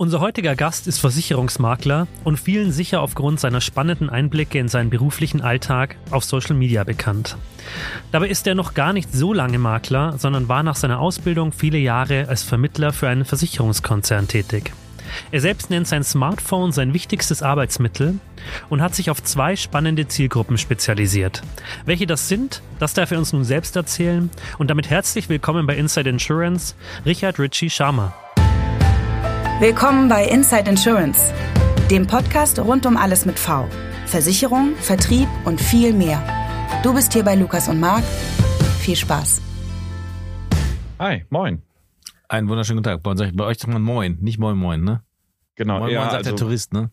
Unser heutiger Gast ist Versicherungsmakler und vielen sicher aufgrund seiner spannenden Einblicke in seinen beruflichen Alltag auf Social Media bekannt. Dabei ist er noch gar nicht so lange Makler, sondern war nach seiner Ausbildung viele Jahre als Vermittler für einen Versicherungskonzern tätig. Er selbst nennt sein Smartphone sein wichtigstes Arbeitsmittel und hat sich auf zwei spannende Zielgruppen spezialisiert. Welche das sind, das darf er uns nun selbst erzählen und damit herzlich willkommen bei Inside Insurance, Richard Ritchie Sharma. Willkommen bei Inside Insurance, dem Podcast rund um alles mit V. Versicherung, Vertrieb und viel mehr. Du bist hier bei Lukas und Marc. Viel Spaß. Hi, moin. Einen wunderschönen guten Tag. Bei, uns, bei euch sagt man Moin, nicht Moin Moin, ne? Genau, Moin ja, Moin sagt also, der Tourist, ne?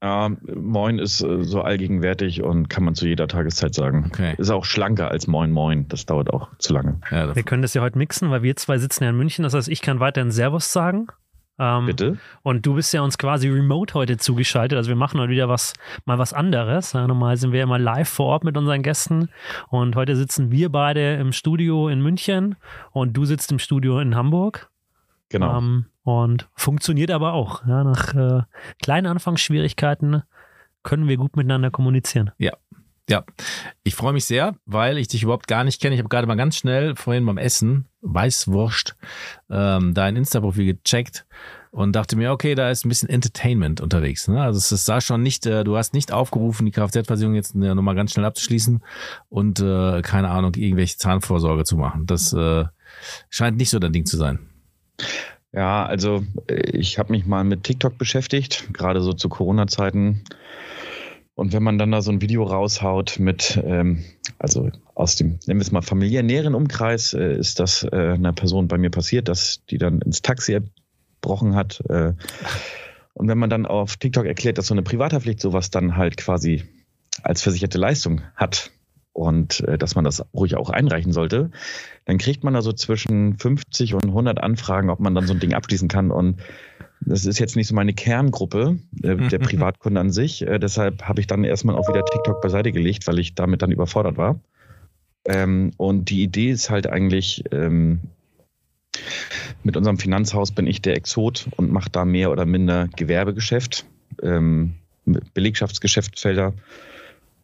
Ja, moin ist äh, so allgegenwärtig und kann man zu jeder Tageszeit sagen. Okay. Ist auch schlanker als Moin Moin. Das dauert auch zu lange. Ja, Wir können das ja heute mixen, weil wir zwei sitzen ja in München. Das heißt, ich kann weiterhin Servus sagen. Ähm, Bitte? Und du bist ja uns quasi remote heute zugeschaltet. Also wir machen heute wieder was, mal was anderes. Ja, normal sind wir immer live vor Ort mit unseren Gästen. Und heute sitzen wir beide im Studio in München und du sitzt im Studio in Hamburg. Genau. Ähm, und funktioniert aber auch. Ja, nach äh, kleinen Anfangsschwierigkeiten können wir gut miteinander kommunizieren. ja. Ich freue mich sehr, weil ich dich überhaupt gar nicht kenne. Ich habe gerade mal ganz schnell vorhin beim Essen, Weißwurst, ähm, dein Insta-Profil gecheckt und dachte mir, okay, da ist ein bisschen Entertainment unterwegs. Ne? Also es es sah schon nicht, äh, du hast nicht aufgerufen, die Kfz-Versicherung jetzt äh, nochmal ganz schnell abzuschließen und äh, keine Ahnung, irgendwelche Zahnvorsorge zu machen. Das äh, scheint nicht so dein Ding zu sein. Ja, also äh, ich habe mich mal mit TikTok beschäftigt, gerade so zu Corona-Zeiten. Und wenn man dann da so ein Video raushaut mit, ähm, also aus dem, nennen wir es mal familiären Umkreis, äh, ist das äh, einer Person bei mir passiert, dass die dann ins Taxi erbrochen hat. Äh, und wenn man dann auf TikTok erklärt, dass so eine Privathaftpflicht sowas dann halt quasi als versicherte Leistung hat und äh, dass man das ruhig auch einreichen sollte, dann kriegt man da so zwischen 50 und 100 Anfragen, ob man dann so ein Ding abschließen kann. Und das ist jetzt nicht so meine Kerngruppe, äh, der Privatkunde an sich. Äh, deshalb habe ich dann erstmal auch wieder TikTok beiseite gelegt, weil ich damit dann überfordert war. Ähm, und die Idee ist halt eigentlich, ähm, mit unserem Finanzhaus bin ich der Exot und mache da mehr oder minder Gewerbegeschäft, ähm, Belegschaftsgeschäftsfelder.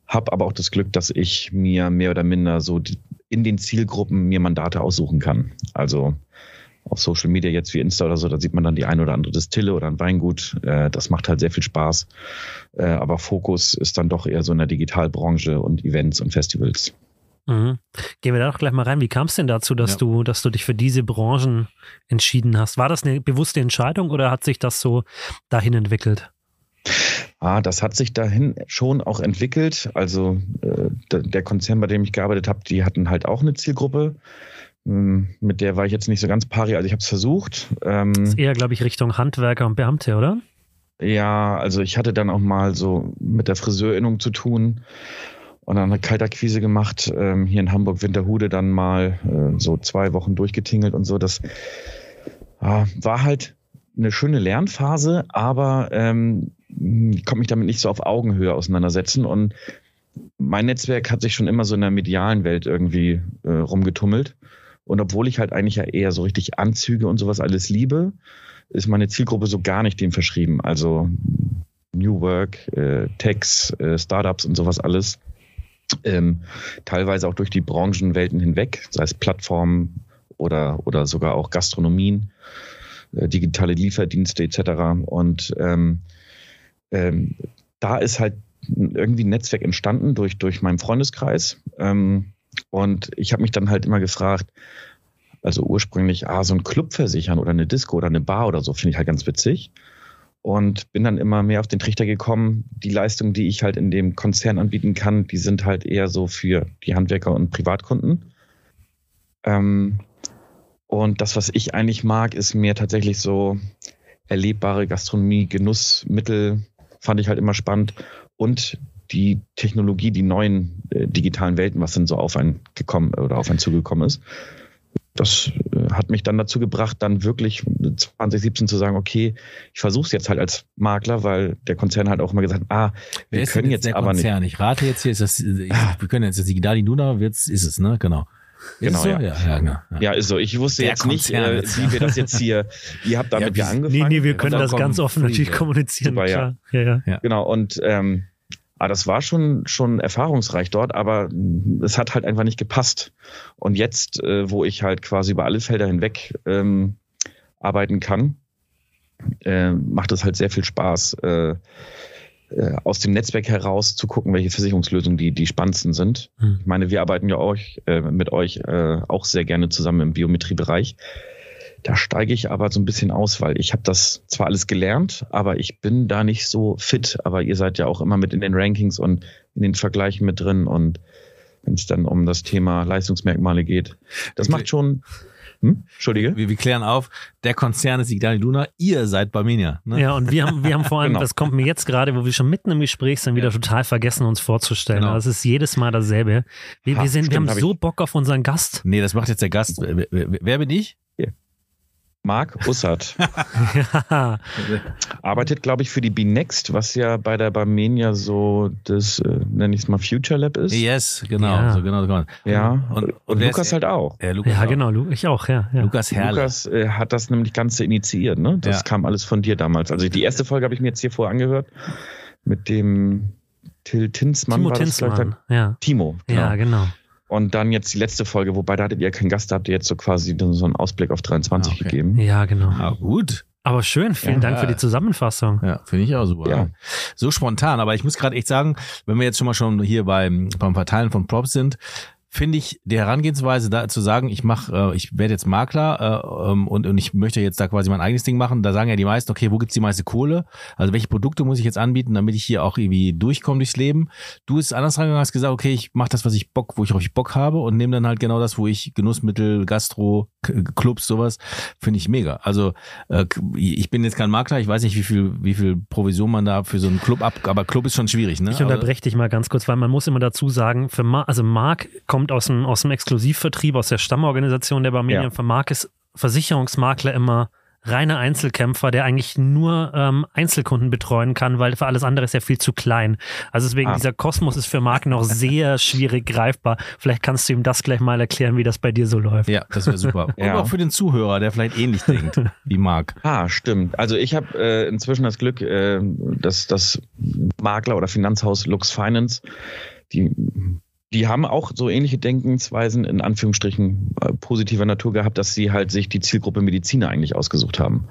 Hab aber auch das Glück, dass ich mir mehr oder minder so in den Zielgruppen mir Mandate aussuchen kann. Also auf Social Media jetzt wie Insta oder so, da sieht man dann die ein oder andere Distille oder ein Weingut. Äh, das macht halt sehr viel Spaß. Äh, aber Fokus ist dann doch eher so in der Digitalbranche und Events und Festivals. Mhm. Gehen wir da doch gleich mal rein. Wie kam es denn dazu, dass Ja. du, dass du dich für diese Branchen entschieden hast? War das eine bewusste Entscheidung oder hat sich das so dahin entwickelt? Ah, das hat sich dahin schon auch entwickelt. Also äh, der der Konzern, bei dem ich gearbeitet habe, die hatten halt auch eine Zielgruppe. Ähm, Mit der war ich jetzt nicht so ganz pari. Also ich habe es versucht. Ähm, Das ist eher, glaube ich, Richtung Handwerker und Beamte, oder? Ja, also ich hatte dann auch mal so mit der Friseurinnung zu tun und dann eine Kaltakquise gemacht, ähm, hier in Hamburg Winterhude dann mal äh, so zwei Wochen durchgetingelt und so. Das ah, war halt eine schöne Lernphase, aber ähm, ich konnte mich damit nicht so auf Augenhöhe auseinandersetzen und mein Netzwerk hat sich schon immer so in der medialen Welt irgendwie äh, rumgetummelt. Und obwohl ich halt eigentlich ja eher so richtig Anzüge und sowas alles liebe, ist meine Zielgruppe so gar nicht dem verschrieben. Also New Work, äh, Techs, äh, Startups und sowas alles. Ähm, teilweise auch durch die Branchenwelten hinweg, sei es Plattformen oder, oder sogar auch Gastronomien, äh, digitale Lieferdienste etc. Und ähm, ähm, da ist halt irgendwie ein Netzwerk entstanden durch, durch meinen Freundeskreis. Ähm, und ich habe mich dann halt immer gefragt, also ursprünglich, ah, so ein Club versichern oder eine Disco oder eine Bar oder so, finde ich halt ganz witzig. Und bin dann immer mehr auf den Trichter gekommen, die Leistungen, die ich halt in dem Konzern anbieten kann, die sind halt eher so für die Handwerker und Privatkunden. Ähm, und das, was ich eigentlich mag, ist mehr tatsächlich so erlebbare Gastronomie, Genussmittel, fand ich halt immer spannend. Und die Technologie, die neuen äh, digitalen Welten, was dann so auf einen gekommen oder auf einen zugekommen ist. Das äh, hat mich dann dazu gebracht, dann wirklich 2017 zu sagen, okay, ich versuche es jetzt halt als Makler, weil der Konzern halt auch immer gesagt hat, ah, wir Wer ist können denn jetzt der aber nicht. Konzern? Ich rate jetzt hier, ist das, ich, wir können jetzt das Digitali Nuna, wird's, ist es, ne? Genau. Genau, so? ja. Ja, ja, genau. ja. Ja, ist so. Ich wusste Der jetzt nicht, Konzern äh, jetzt, wie wir das jetzt hier, ihr habt damit Ja, ja, wie- angefangen. Nee, nee, wir können das ganz offen natürlich kommunizieren. Super, ja. Ja, ja. Genau, und ähm, ah, das war schon, schon erfahrungsreich dort, aber es hat halt einfach nicht gepasst. Und jetzt, äh, wo ich halt quasi über alle Felder hinweg ähm, arbeiten kann, äh, macht es halt sehr viel Spaß, äh, äh, aus dem Netzwerk heraus zu gucken, welche Versicherungslösungen die, die spannendsten sind. Hm. Ich meine, wir arbeiten ja euch, äh, mit euch äh, auch sehr gerne zusammen im Biometriebereich. Da steige ich aber so ein bisschen aus, weil ich habe das zwar alles gelernt, aber ich bin da nicht so fit. Aber ihr seid ja auch immer mit in den Rankings und in den Vergleichen mit drin. Und wenn es dann um das Thema Leistungsmerkmale geht, das macht schon. Hm? Entschuldige. Wir, wir klären auf, der Konzern ist Igdani Luna, ihr seid Barmenia. Ne? Ja, und wir haben, wir haben vor allem, Genau. das kommt mir jetzt gerade, wo wir schon mitten im Gespräch sind, wieder Ja. total vergessen, uns vorzustellen. Genau. Es ist jedes Mal dasselbe. Wir, Ha, wir, sind, wir stimmt, haben hab so Bock auf unseren Gast. Nee, das macht jetzt der Gast. Wer, wer, wer bin ich? Marc Ussert Ja, arbeitet, glaube ich, für die B-Next, was ja bei der Barmenia so das, äh, nenne ich es mal, Future Lab ist. Yes, genau. Ja. So, genau, genau. Ja, Und- und, und Lukas ist- halt auch. Ja, Lukas, ja auch. genau, ich auch, ja. ja. Lukas Herrle. Lukas äh, hat das nämlich Ganze initiiert, ne? Das Ja. kam alles von dir damals. Also die erste Folge habe ich mir jetzt hier vorher angehört mit dem Till Tinsmann. Timo war das, Tinsmann. Ja. Timo, genau. ja, genau. Und dann jetzt die letzte Folge, wobei da hattet ihr keinen Gast, da habt ihr jetzt so quasi so einen Ausblick auf 23 Ah, okay. gegeben. Ja, genau. Ah, gut. Aber schön, vielen Ja. Dank für die Zusammenfassung. Ja, finde ich auch super. Ja. So spontan. Aber ich muss gerade echt sagen, wenn wir jetzt schon mal schon hier beim, beim Verteilen von Props sind, finde ich die Herangehensweise da zu sagen, ich mache, äh, ich werde jetzt Makler äh, ähm, und, und ich möchte jetzt da quasi mein eigenes Ding machen. Da sagen ja die meisten, okay, wo gibt's die meiste Kohle? Also welche Produkte muss ich jetzt anbieten, damit ich hier auch irgendwie durchkomme durchs Leben? Du bist anders rangegangen, hast gesagt, okay, ich mache das, was ich Bock, wo ich auf Bock habe und nehme dann halt genau das, wo ich Genussmittel, Gastro, Clubs, sowas, finde ich mega. Also äh, ich bin jetzt kein Makler, ich weiß nicht, wie viel, wie viel Provision man da für so einen Club ab, aber Club ist schon schwierig, ne? Ich unterbreche dich mal ganz kurz, weil man muss immer dazu sagen, für Mar also Marc kommt aus dem, aus dem Exklusivvertrieb, aus der Stammorganisation der Barmenia. Ja. Für Marc ist Versicherungsmakler immer reiner Einzelkämpfer, der eigentlich nur ähm, Einzelkunden betreuen kann, weil für alles andere ist er viel zu klein. Also deswegen, Ah. dieser Kosmos ist für Marc noch sehr schwierig greifbar. Vielleicht kannst du ihm das gleich mal erklären, wie das bei dir so läuft. Ja, das wäre super. Und Ja. auch für den Zuhörer, der vielleicht ähnlich denkt wie Marc. Ah, stimmt. Also ich habe äh, inzwischen das Glück, äh, dass das Makler oder Finanzhaus Lux Finance, die, die haben auch so ähnliche Denkensweisen in Anführungsstrichen äh, positiver Natur gehabt, dass sie halt sich die Zielgruppe Mediziner eigentlich ausgesucht haben.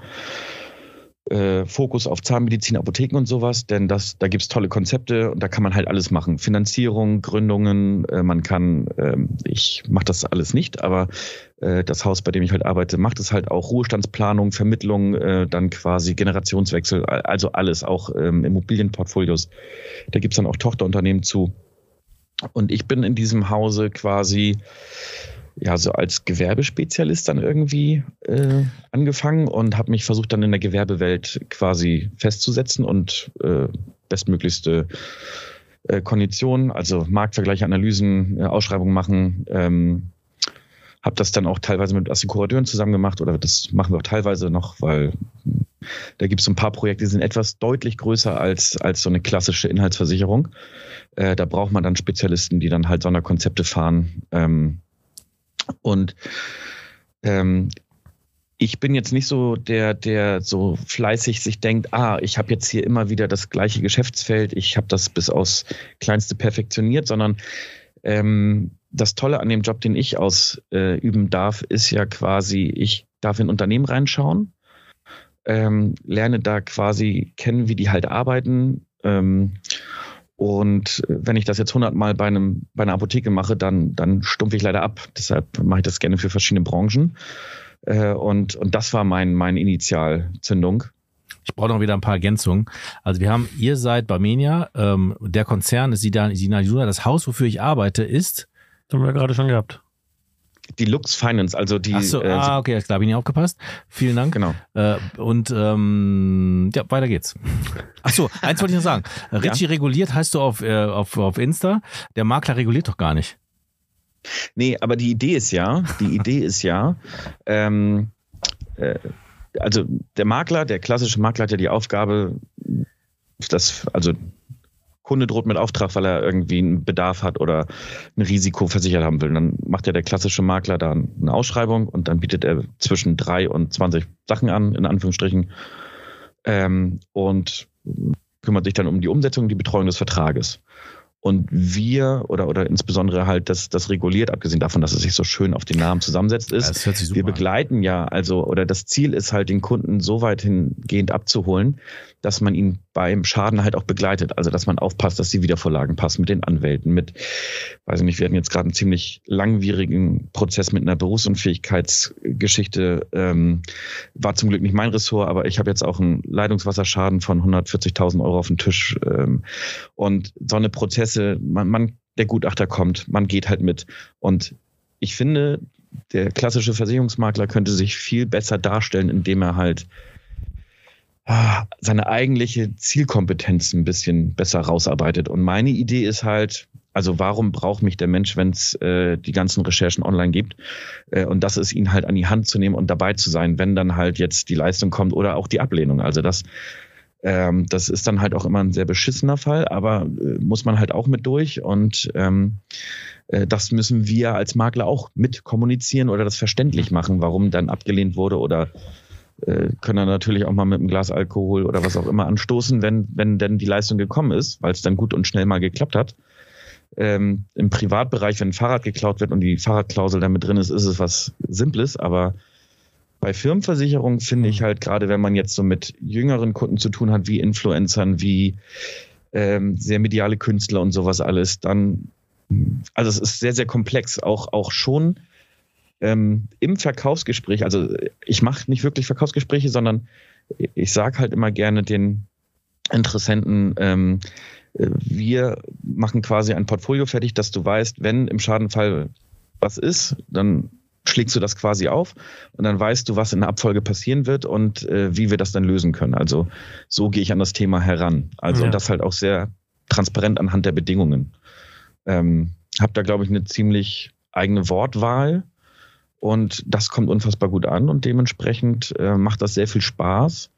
Äh, Fokus auf Zahnmedizin, Apotheken und sowas, denn das, da gibt's tolle Konzepte und da kann man halt alles machen. Finanzierung, Gründungen, äh, man kann, ähm, ich mache das alles nicht, aber äh, das Haus, bei dem ich halt arbeite, macht es halt auch Ruhestandsplanung, Vermittlung, dann quasi Generationswechsel, also alles, auch ähm, Immobilienportfolios. Da gibt's dann auch Tochterunternehmen zu. Und ich bin in diesem Hause quasi ja so als Gewerbespezialist dann irgendwie äh, angefangen und habe mich versucht dann in der Gewerbewelt quasi festzusetzen und äh, bestmöglichste äh, Konditionen, also Marktvergleiche, Analysen, äh, Ausschreibungen machen. Ähm, habe das dann auch teilweise mit Assekurateuren zusammen gemacht oder das machen wir auch teilweise noch, weil da gibt es so ein paar Projekte, die sind etwas deutlich größer als, als so eine klassische Inhaltsversicherung. Äh, da braucht man dann Spezialisten, die dann halt Sonderkonzepte fahren. Ähm, und ähm, ich bin jetzt nicht so der, der so fleißig sich denkt, ah, ich habe jetzt hier immer wieder das gleiche Geschäftsfeld, ich habe das bis aufs Kleinste perfektioniert, sondern ähm, das Tolle an dem Job, den ich ausüben darf, ist ja quasi, ich darf in Unternehmen reinschauen, ähm, lerne da quasi kennen, wie die halt arbeiten. Ähm, und wenn ich das jetzt hundertmal bei einem bei einer Apotheke mache, dann dann stumpfe ich leider ab. Deshalb mache ich das gerne für verschiedene Branchen. Äh, und und das war mein mein Initialzündung. Ich brauche noch wieder ein paar Ergänzungen. Also wir haben, ihr seid Barmenia, ähm, der Konzern ist Sidan Sinajuna, das Haus, wofür ich arbeite, ist. Das haben wir gerade schon gehabt. Die Lux Finance, also die Ach so, äh, ah, okay, klar, bin ich aufgepasst. Vielen Dank. genau. Äh, und ähm, ja, weiter geht's. Ach so, eins wollte ich noch sagen. Richie reguliert heißt du auf, äh, auf, auf Insta. Der Makler reguliert doch gar nicht. Nee, aber die Idee ist ja, die Idee ist ja, ähm, äh, also der Makler, der klassische Makler hat ja die Aufgabe, das, also Kunde droht mit Auftrag, weil er irgendwie einen Bedarf hat oder ein Risiko versichert haben will. Dann macht ja der klassische Makler da eine Ausschreibung und dann bietet er zwischen drei und 20 Sachen an, in Anführungsstrichen, ähm, und kümmert sich dann um die Umsetzung, die Betreuung des Vertrages. Und wir oder, oder insbesondere halt das, das reguliert, abgesehen davon, dass es sich so schön auf den Namen zusammensetzt ist. Ja, wir begleiten ja, also, oder das Ziel ist halt, den Kunden so weit hingehend abzuholen, dass man ihn beim Schaden halt auch begleitet. Also, dass man aufpasst, dass die Wiedervorlagen passen mit den Anwälten, mit, weiß ich nicht, wir hatten jetzt gerade einen ziemlich langwierigen Prozess mit einer Berufsunfähigkeitsgeschichte. Ähm, war zum Glück nicht mein Ressort, aber ich habe jetzt auch einen Leitungswasserschaden von 140.000 Euro auf dem Tisch. Ähm, und so eine Prozesse, man, man, der Gutachter kommt, man geht halt mit. Und ich finde, der klassische Versicherungsmakler könnte sich viel besser darstellen, indem er halt Ah, seine eigentliche Zielkompetenz ein bisschen besser rausarbeitet. Und meine Idee ist halt, also warum braucht mich der Mensch, wenn es äh, die ganzen Recherchen online gibt? Äh, und das ist ihn halt an die Hand zu nehmen und dabei zu sein, wenn dann halt jetzt die Leistung kommt oder auch die Ablehnung. Also das, ähm, das ist dann halt auch immer ein sehr beschissener Fall, aber äh, muss man halt auch mit durch. Und ähm, äh, das müssen wir als Makler auch mit kommunizieren oder das verständlich machen, warum dann abgelehnt wurde oder äh, können dann natürlich auch mal mit einem Glas Alkohol oder was auch immer anstoßen, wenn, wenn denn die Leistung gekommen ist, weil es dann gut und schnell mal geklappt hat. Ähm, Im Privatbereich, wenn ein Fahrrad geklaut wird und die Fahrradklausel damit drin ist, ist es was Simples, aber bei Firmenversicherungen finde ich halt, gerade wenn man jetzt so mit jüngeren Kunden zu tun hat, wie Influencern, wie ähm, sehr mediale Künstler und sowas alles, dann, also es ist sehr, sehr komplex, auch, auch schon ähm, im Verkaufsgespräch, also ich mache nicht wirklich Verkaufsgespräche, sondern ich sage halt immer gerne den Interessenten, ähm, wir machen quasi ein Portfolio fertig, dass du weißt, wenn im Schadenfall was ist, dann schlägst du das quasi auf und dann weißt du, was in der Abfolge passieren wird und äh, wie wir das dann lösen können. Also so gehe ich an das Thema heran. Also ja. und das halt auch sehr transparent anhand der Bedingungen. Ähm, hab da, glaube ich, eine ziemlich eigene Wortwahl und das kommt unfassbar gut an und dementsprechend äh, macht das sehr viel Spaß.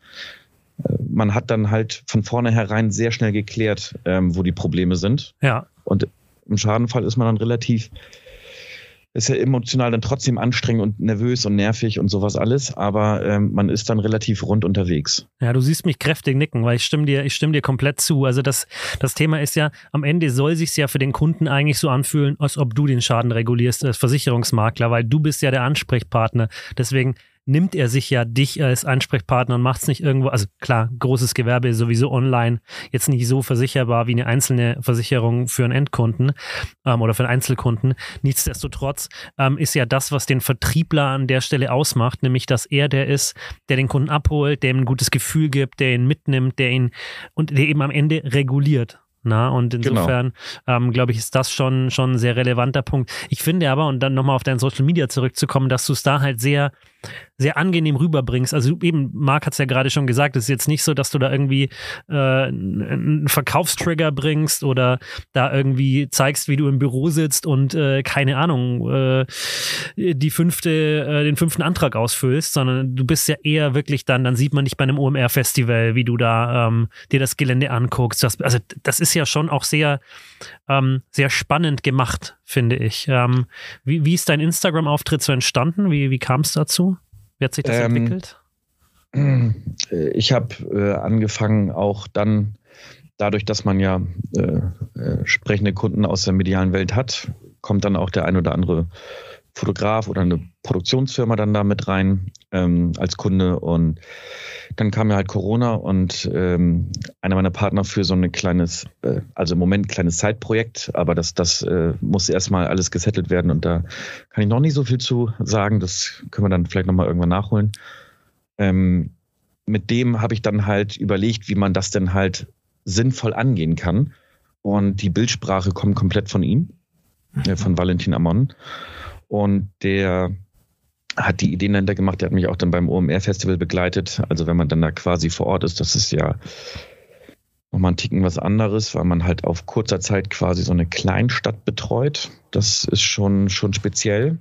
Äh, man hat dann halt von vornherein sehr schnell geklärt, ähm, wo die Probleme sind. Ja. Und im Schadenfall ist man dann relativ ist ja emotional dann trotzdem anstrengend und nervös und nervig und sowas alles, aber ähm, man ist dann relativ rund unterwegs. Ja, du siehst mich kräftig nicken, weil ich stimme dir, ich stimme dir komplett zu. Also das, das Thema ist ja, am Ende soll sich ja für den Kunden eigentlich so anfühlen, als ob du den Schaden regulierst als Versicherungsmakler, weil du bist ja der Ansprechpartner. Deswegen nimmt er sich ja dich als Ansprechpartner und macht es nicht irgendwo, also klar, großes Gewerbe ist sowieso online jetzt nicht so versicherbar wie eine einzelne Versicherung für einen Endkunden ähm, oder für einen Einzelkunden. Nichtsdestotrotz ähm, ist ja das, was den Vertriebler an der Stelle ausmacht, nämlich dass er der ist, der den Kunden abholt, der ihm ein gutes Gefühl gibt, der ihn mitnimmt, der ihn und der eben am Ende reguliert. Na, und genau. insofern genau. ähm, glaube ich, ist das schon, schon ein sehr relevanter Punkt. Ich finde aber, und dann nochmal auf dein Social Media zurückzukommen, dass du es da halt sehr sehr angenehm rüberbringst. Also eben, Marc hat es ja gerade schon gesagt, es ist jetzt nicht so, dass du da irgendwie äh, einen Verkaufstrigger bringst oder da irgendwie zeigst, wie du im Büro sitzt und äh, keine Ahnung, äh, die fünfte, äh, den fünften Antrag ausfüllst, sondern du bist ja eher wirklich dann, dann sieht man dich bei einem OMR-Festival, wie du da ähm, dir das Gelände anguckst. Das, also das ist ja schon auch sehr, ähm, sehr spannend gemacht, finde ich. Ähm, wie, wie ist dein Instagram-Auftritt so entstanden? Wie, wie kam es dazu? Wie hat sich das ähm, entwickelt? Äh, ich habe äh, angefangen auch dann, dadurch, dass man ja äh, äh, sprechende Kunden aus der medialen Welt hat, kommt dann auch der ein oder andere Fotograf oder eine Produktionsfirma dann da mit rein ähm, als Kunde. Und dann kam ja halt Corona und ähm, einer meiner Partner für so ein kleines, äh, also im Moment ein kleines Zeitprojekt, aber das, das äh, muss erstmal alles gesettelt werden und da kann ich noch nicht so viel zu sagen. Das können wir dann vielleicht nochmal irgendwann nachholen. Ähm, mit dem habe ich dann halt überlegt, wie man das denn halt sinnvoll angehen kann. Und die Bildsprache kommt komplett von ihm, äh, von Valentin Amon. Und der hat die Ideen dahinter gemacht, der hat mich auch dann beim OMR-Festival begleitet. Also wenn man dann da quasi vor Ort ist, das ist ja nochmal ein Ticken was anderes, weil man halt auf kurzer Zeit quasi so eine Kleinstadt betreut. Das ist schon, schon speziell.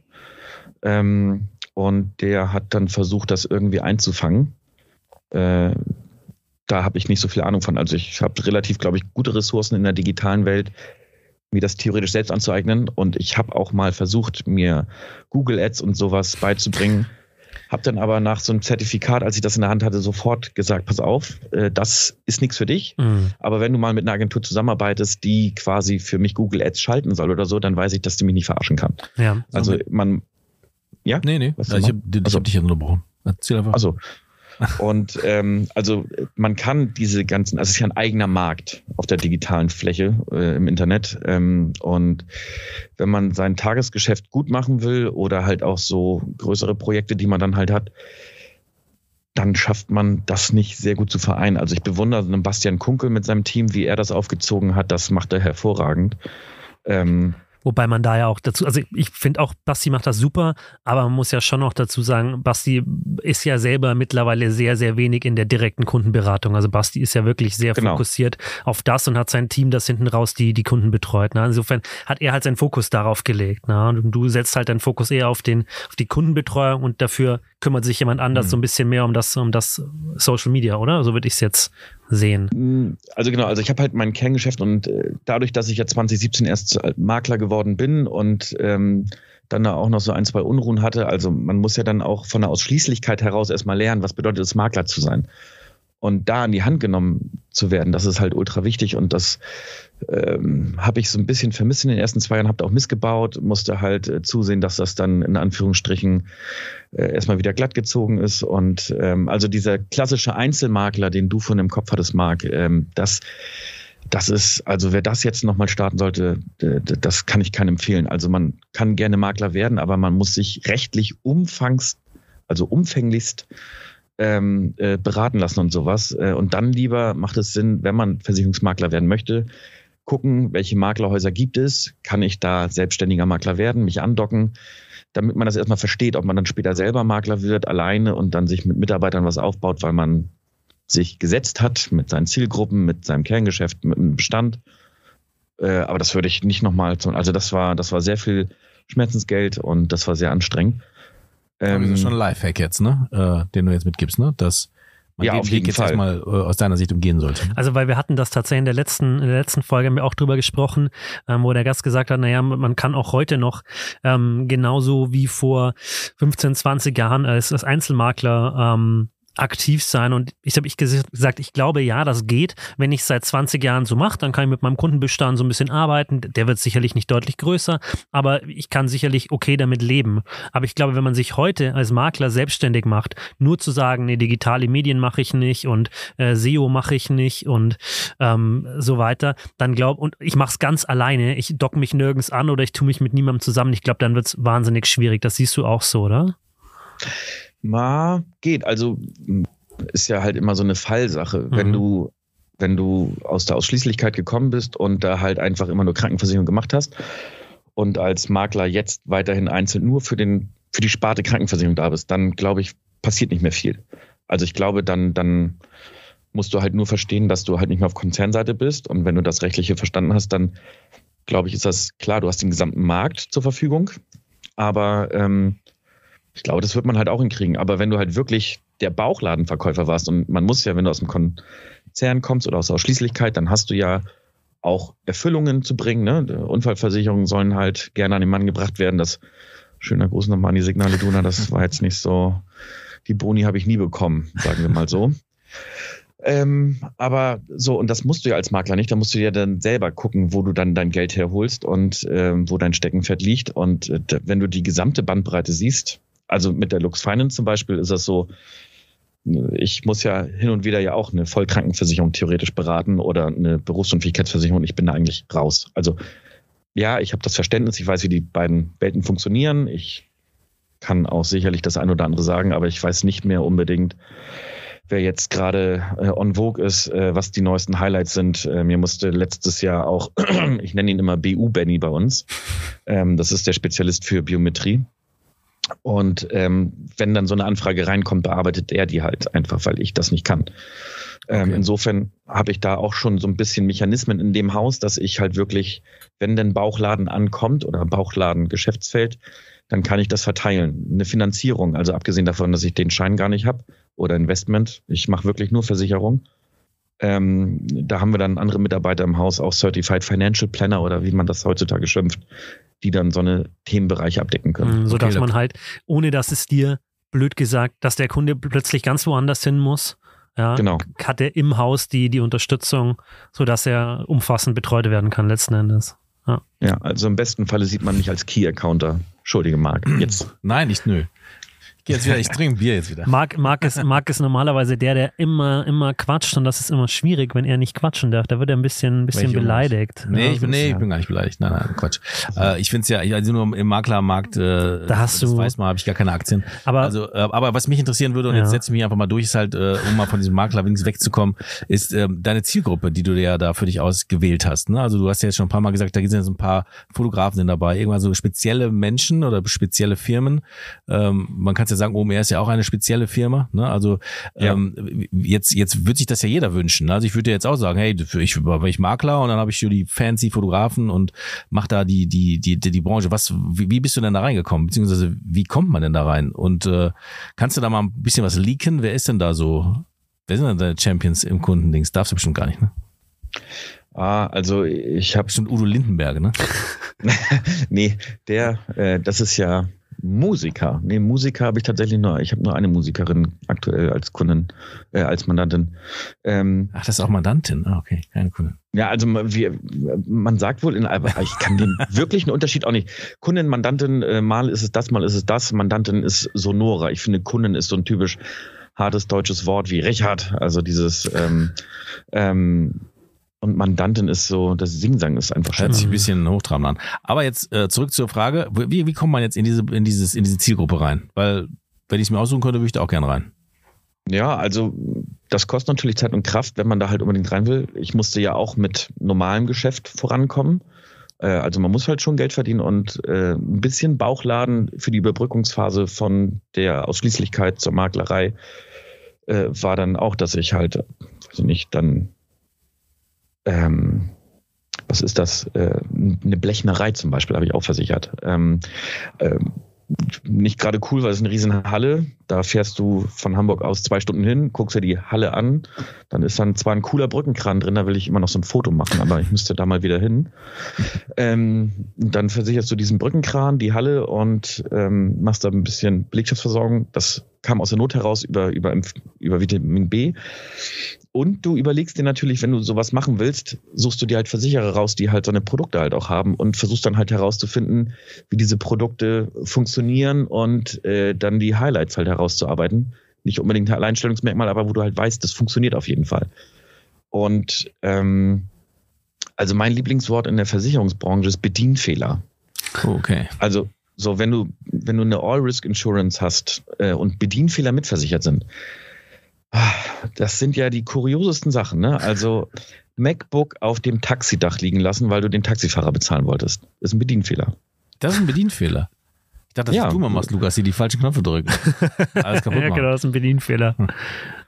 Ähm, und der hat dann versucht, das irgendwie einzufangen. Äh, da habe ich nicht so viel Ahnung von. Also ich habe relativ, glaube ich, gute Ressourcen in der digitalen Welt, mir das theoretisch selbst anzueignen. Und ich habe auch mal versucht, mir Google Ads und sowas beizubringen. Hab dann aber nach so einem Zertifikat, als ich das in der Hand hatte, sofort gesagt, pass auf, äh, das ist nichts für dich. Mhm. Aber wenn du mal mit einer Agentur zusammenarbeitest, die quasi für mich Google Ads schalten soll oder so, dann weiß ich, dass die mich nicht verarschen kann. Ja. Also man, ja? Nee, nee, also ich habe also, hab dich ja unterbrochen. Erzähl einfach. Also, und ähm, also man kann diese ganzen, also es ist ja ein eigener Markt auf der digitalen Fläche äh, im Internet. Ähm, und wenn man sein Tagesgeschäft gut machen will oder halt auch so größere Projekte, die man dann halt hat, dann schafft man das nicht sehr gut zu vereinen. Also ich bewundere einen Bastian Kunkel mit seinem Team, wie er das aufgezogen hat. Das macht er hervorragend. Ähm, Wobei man da ja auch dazu, also ich finde auch, Basti macht das super, aber man muss ja schon noch dazu sagen, Basti ist ja selber mittlerweile sehr, sehr wenig in der direkten Kundenberatung. Also Basti ist ja wirklich sehr genau. fokussiert auf das und hat sein Team, das hinten raus die, die Kunden betreut. Ne? Insofern hat er halt seinen Fokus darauf gelegt. Ne? Und du setzt halt deinen Fokus eher auf, den, auf die Kundenbetreuung und dafür kümmert sich jemand anders mhm. so ein bisschen mehr um das, um das Social Media, oder? So würde ich es jetzt sehen. Mm, also genau, also ich habe halt mein Kerngeschäft und äh, dadurch, dass ich ja 2017 erst Makler geworden bin und ähm, dann da auch noch so ein, zwei Unruhen hatte, also man muss ja dann auch von der Ausschließlichkeit heraus erstmal lernen, was bedeutet es, Makler zu sein. Und da an die Hand genommen zu werden, das ist halt ultra wichtig und das ähm, habe ich so ein bisschen vermisst in den ersten zwei Jahren, habe auch missgebaut, musste halt äh, zusehen, dass das dann in Anführungsstrichen äh, erstmal wieder glatt gezogen ist. Und ähm, also dieser klassische Einzelmakler, den du von dem Kopf hattest, Marc, ähm, das das ist, also wer das jetzt nochmal starten sollte, das kann ich keinem empfehlen. Also man kann gerne Makler werden, aber man muss sich rechtlich umfangs, also umfänglichst ähm, äh, beraten lassen und sowas. Äh, und dann lieber macht es Sinn, wenn man Versicherungsmakler werden möchte, gucken, welche Maklerhäuser gibt es, kann ich da selbstständiger Makler werden, mich andocken, damit man das erstmal versteht, ob man dann später selber Makler wird, alleine und dann sich mit Mitarbeitern was aufbaut, weil man sich gesetzt hat mit seinen Zielgruppen, mit seinem Kerngeschäft, mit dem Bestand. Äh, aber das würde ich nicht nochmal. Also das war, das war sehr viel Schmerzensgeld und das war sehr anstrengend. Ähm, das ist schon ein Lifehack jetzt, ne? Äh, den du jetzt mitgibst, ne? Dass man ja, den auf Weg jetzt Fall. erstmal äh, aus deiner Sicht umgehen sollte. Also weil wir hatten das tatsächlich in der letzten, in der letzten Folge haben wir auch drüber gesprochen, ähm, wo der Gast gesagt hat, naja, man kann auch heute noch ähm, genauso wie vor 15, 20 Jahren als, als Einzelmakler ähm, aktiv sein. Und ich habe ich gesagt, ich glaube, ja, das geht. Wenn ich es seit 20 Jahren so mache, dann kann ich mit meinem Kundenbestand so ein bisschen arbeiten. Der wird sicherlich nicht deutlich größer, aber ich kann sicherlich okay damit leben. Aber ich glaube, wenn man sich heute als Makler selbstständig macht, nur zu sagen, nee, digitale Medien mache ich nicht und äh, SEO mache ich nicht und ähm, so weiter, dann glaube und ich mache es ganz alleine. Ich dock mich nirgends an oder ich tue mich mit niemandem zusammen. Ich glaube, dann wird es wahnsinnig schwierig. Das siehst du auch so, oder? Ma, geht. Also ist ja halt immer so eine Fallsache. Mhm. Wenn du, wenn du aus der Ausschließlichkeit gekommen bist und da halt einfach immer nur Krankenversicherung gemacht hast und als Makler jetzt weiterhin einzeln nur für den, für die Sparte Krankenversicherung da bist, dann glaube ich, passiert nicht mehr viel. Also ich glaube, dann, dann musst du halt nur verstehen, dass du halt nicht mehr auf Konzernseite bist. Und wenn du das Rechtliche verstanden hast, dann glaube ich, ist das klar, du hast den gesamten Markt zur Verfügung. Aber ähm, ich glaube, das wird man halt auch hinkriegen. Aber wenn du halt wirklich der Bauchladenverkäufer warst und man muss ja, wenn du aus dem Konzern kommst oder aus der Ausschließlichkeit, dann hast du ja auch Erfüllungen zu bringen. Ne? Unfallversicherungen sollen halt gerne an den Mann gebracht werden. Das schöner Gruß nochmal an die Signale Duna, das war jetzt nicht so, die Boni habe ich nie bekommen, sagen wir mal so. Ähm, aber so, und das musst du ja als Makler nicht, da musst du ja dann selber gucken, wo du dann dein Geld herholst und ähm, wo dein Steckenpferd liegt. Und äh, wenn du die gesamte Bandbreite siehst, also mit der Lux Finance zum Beispiel ist das so, ich muss ja hin und wieder ja auch eine Vollkrankenversicherung theoretisch beraten oder eine Berufsunfähigkeitsversicherung. Ich bin da eigentlich raus. Also ja, ich habe das Verständnis, ich weiß, wie die beiden Welten funktionieren. Ich kann auch sicherlich das ein oder andere sagen, aber ich weiß nicht mehr unbedingt, wer jetzt gerade äh, on vogue ist, äh, was die neuesten Highlights sind. Äh, mir musste letztes Jahr auch, ich nenne ihn immer BU Benny bei uns. Ähm, das ist der Spezialist für Biometrie. Und ähm, wenn dann so eine Anfrage reinkommt, bearbeitet er die halt einfach, weil ich das nicht kann. Ähm, okay. Insofern habe ich da auch schon so ein bisschen Mechanismen in dem Haus, dass ich halt wirklich, wenn denn Bauchladen ankommt oder Bauchladen Geschäftsfeld, dann kann ich das verteilen. Eine Finanzierung, also abgesehen davon, dass ich den Schein gar nicht habe oder Investment, ich mache wirklich nur Versicherung, Ähm, da haben wir dann andere Mitarbeiter im Haus, auch Certified Financial Planner oder wie man das heutzutage schimpft, die dann so eine Themenbereiche abdecken können. Mhm, so Okay, dass man halt, ohne dass es dir blöd gesagt, dass der Kunde plötzlich ganz woanders hin muss. Ja, Genau. hat er im Haus die, die Unterstützung, sodass er umfassend betreut werden kann letzten Endes. Ja, also im besten Falle sieht man mich als Key-Accounter. Entschuldige, Marc. Jetzt. Nein, nicht nö. Ich gehe jetzt wieder, ich trinke Bier jetzt wieder. Marc, Marc, ist, Marc ist normalerweise der, der immer, immer quatscht und das ist immer schwierig, wenn er nicht quatschen darf. Da wird er ein bisschen, ein bisschen beleidigt. Nee, ich bin, nee, ich bin gar nicht beleidigt. Nein, nein, Quatsch. Äh, ich finde es ja, ich- also nur im Maklermarkt, äh, Da hast das du- weiß man, habe ich gar keine Aktien. Aber also, äh, aber was mich interessieren würde, und Ja. jetzt setze ich mich einfach mal durch, ist halt, äh, um mal von diesem Makler wenigstens wegzukommen, ist ähm, deine Zielgruppe, die du dir ja da für dich ausgewählt hast. Ne? Also du hast ja jetzt schon ein paar Mal gesagt, da sind jetzt ein paar Fotografen dabei, irgendwann so spezielle Menschen oder spezielle Firmen. Ähm, man kann es ja sagen, OMR ist ja auch eine spezielle Firma. Ne? Also Ja. ähm, jetzt, jetzt wird sich das ja jeder wünschen. Also ich würde jetzt auch sagen, hey, ich war ich Makler und dann habe ich so die fancy Fotografen und mach da die, die, die, die, die Branche. Was, wie, wie bist du denn da reingekommen? Beziehungsweise wie kommt man denn da rein? Und äh, kannst du da mal ein bisschen was leaken? Wer ist denn da so? Wer sind denn deine Champions im Kundendings? Darfst du bestimmt gar nicht, ne? Ah, also ich habe Bestimmt Udo Lindenberg, ne? nee, der, äh, das ist ja Musiker. Nee, Musiker habe ich tatsächlich nur. Ich habe nur eine Musikerin aktuell als Kundin, äh, als Mandantin. Ähm, Ach, das ist auch Mandantin. Ah, okay, keine Kunde. ja, also man- wir, man sagt wohl in, aber ich kann den wirklichen Unterschied auch nicht. Kundin, Mandantin, äh, mal ist es das, mal ist es das. Mandantin ist sonorer. Ich finde, Kundin ist so ein typisch hartes deutsches Wort wie Richard. Also dieses ähm, ähm, und Mandantin ist so, das Singsang ist einfach schön. Hört sich ein bisschen hochtrabend an. Aber jetzt äh, zurück zur Frage, wie, wie kommt man jetzt in diese, in dieses, in diese Zielgruppe rein? Weil, wenn ich es mir aussuchen könnte, würde ich da auch gerne rein. Ja, also das kostet natürlich Zeit und Kraft, wenn man da halt unbedingt rein will. Ich musste ja auch mit normalem Geschäft vorankommen. Äh, Also man muss halt schon Geld verdienen und äh, ein bisschen Bauchladen für die Überbrückungsphase von der Ausschließlichkeit zur Maklerei äh, war dann auch, dass ich halt, ich nicht, dann ähm, was ist das? Äh, eine Blechnerei zum Beispiel habe ich auch versichert. Ähm, ähm, nicht gerade cool, weil es eine riesen Halle. Da fährst du von Hamburg aus zwei Stunden hin, guckst dir die Halle an. Dann ist dann zwar ein cooler Brückenkran drin, da will ich immer noch so ein Foto machen, aber ich müsste da mal wieder hin. Ähm, dann versicherst du diesen Brückenkran, die Halle und ähm, machst da ein bisschen Belegschaftsversorgung. Das kam aus der Not heraus über, über, über Vitamin B. Und du überlegst dir natürlich, wenn du sowas machen willst, suchst du dir halt Versicherer raus, die halt so eine Produkte halt auch haben und versuchst dann halt herauszufinden, wie diese Produkte funktionieren und äh, dann die Highlights halt herauszuarbeiten. Nicht unbedingt ein Alleinstellungsmerkmal, aber wo du halt weißt, das funktioniert auf jeden Fall. Und ähm, also mein Lieblingswort in der Versicherungsbranche ist Bedienfehler. Oh, okay. Also so, wenn du, wenn du eine All-Risk-Insurance hast äh, und Bedienfehler mitversichert sind, ah, das sind ja die kuriosesten Sachen, ne? Also MacBook auf dem Taxidach liegen lassen, weil du den Taxifahrer bezahlen wolltest. Ist ein Bedienfehler. Das ist ein Bedienfehler. Ich dachte, dass Ja. du mal machst, Lukas, die die falschen Knöpfe drücken. Alles kaputt ja, machen. genau, das ist ein Bedienfehler.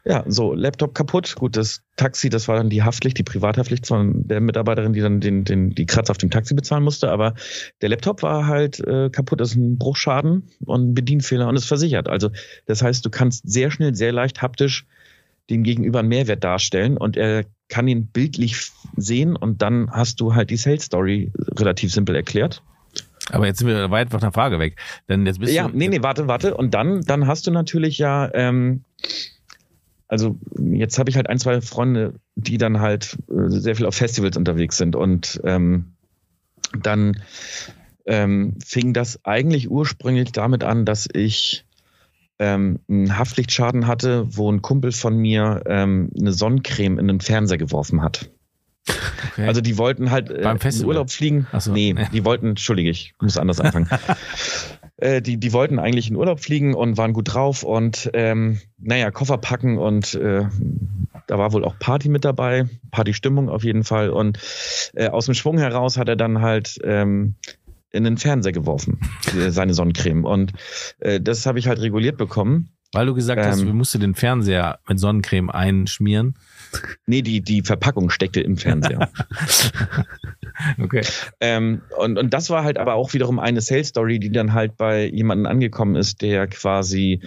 Ja, so, Laptop kaputt. Gut, das Taxi, das war dann die Haftpflicht, die Privathaftpflicht von der Mitarbeiterin, die dann den, den, die Kratzer auf dem Taxi bezahlen musste. Aber der Laptop war halt äh, kaputt, das ist ein Bruchschaden und ein Bedienfehler und ist versichert. Also, das heißt, du kannst sehr schnell, sehr leicht haptisch dem Gegenüber einen Mehrwert darstellen und er kann ihn bildlich sehen und dann hast du halt die Sales Story relativ simpel erklärt. Aber jetzt sind wir weit von der Frage weg. Denn jetzt bist Ja, du. nee, nee, warte, warte. Und dann, dann hast du natürlich ja, ähm, also jetzt habe ich halt ein, zwei Freunde, die dann halt äh, sehr viel auf Festivals unterwegs sind. Und ähm, dann ähm, fing das eigentlich ursprünglich damit an, dass ich ähm, einen Haftpflichtschaden hatte, wo ein Kumpel von mir ähm, eine Sonnencreme in den Fernseher geworfen hat. Okay. Also die wollten halt äh, Beim in? Urlaub fliegen. Ach so, nee, die wollten, entschuldige, ich muss anders anfangen. äh, die, die wollten eigentlich in Urlaub fliegen und waren gut drauf und ähm, naja, Koffer packen und äh, da war wohl auch Party mit dabei, Partystimmung auf jeden Fall. Und äh, aus dem Schwung heraus hat er dann halt ähm, in den Fernseher geworfen, äh, seine Sonnencreme. Und äh, das habe ich halt reguliert bekommen. Weil du gesagt hast, ähm, du musst den Fernseher mit Sonnencreme einschmieren. Nee, die, die Verpackung steckte im Fernseher. Okay. Ähm, und, und das war halt aber auch wiederum eine Sales Story, die dann halt bei jemandem angekommen ist, der quasi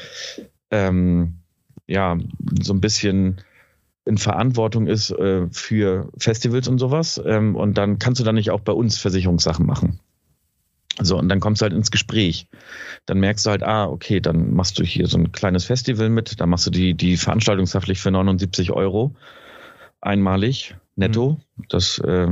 ähm, ja so ein bisschen in Verantwortung ist äh, für Festivals und sowas. Ähm, und dann kannst du dann nicht auch bei uns Versicherungssachen machen. So, und dann kommst du halt ins Gespräch. Dann merkst du halt, ah, okay, dann machst du hier so ein kleines Festival mit, dann machst du die, die Veranstaltungshaftpflicht für 79 Euro einmalig netto. Mhm. Das äh,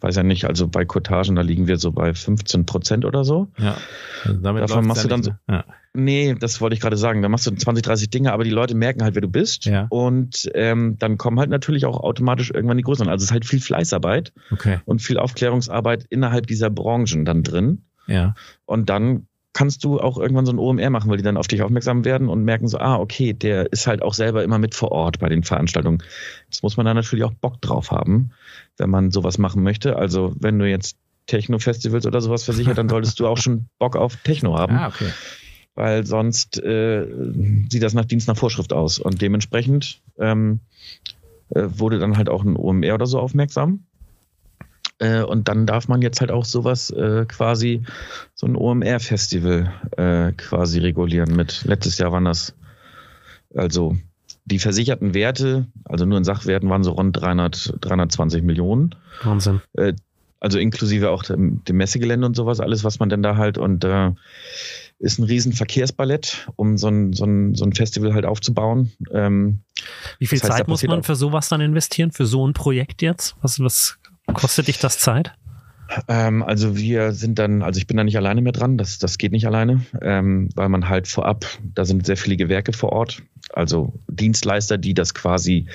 weiß ja nicht, also bei Cottagen, da liegen wir so bei 15 Prozent oder so. Ja. Also damit Davon machst du dann so. Ja. Nee, das wollte ich gerade sagen. Da machst du 20, 30 Dinge, aber die Leute merken halt, wer du bist. Ja. Und ähm, dann kommen halt natürlich auch automatisch irgendwann die Größeren. Also es ist halt viel Fleißarbeit okay. und viel Aufklärungsarbeit innerhalb dieser Branchen dann drin. Ja. Und dann kannst du auch irgendwann so ein OMR machen, weil die dann auf dich aufmerksam werden und merken so, ah, okay, der ist halt auch selber immer mit vor Ort bei den Veranstaltungen. Das muss man dann natürlich auch Bock drauf haben, wenn man sowas machen möchte. Also wenn du jetzt Techno-Festivals oder sowas versichert, dann solltest du auch schon Bock auf Techno haben. Ah, okay. Weil sonst äh, sieht das nach Dienst nach Vorschrift aus. Und dementsprechend ähm, äh, wurde dann halt auch ein OMR oder so aufmerksam. Äh, und dann darf man jetzt halt auch sowas äh, quasi, so ein OMR-Festival äh, quasi regulieren mit. Letztes Jahr waren das, also die versicherten Werte, also nur in Sachwerten waren so rund 300, 320 Millionen. Wahnsinn. Äh, also inklusive auch dem, dem, Messegelände und sowas, alles, was man denn da halt und äh, ist ein riesen Verkehrsballett, um so ein, so ein, so ein Festival halt aufzubauen. Ähm, Wie viel Zeit muss man für sowas dann investieren, für so ein Projekt jetzt? Was, was Kostet dich das Zeit? Ähm, also wir sind dann, also ich bin da nicht alleine mehr dran, das, das geht nicht alleine, ähm, weil man halt vorab, da sind sehr viele Gewerke vor Ort, also Dienstleister, die das quasi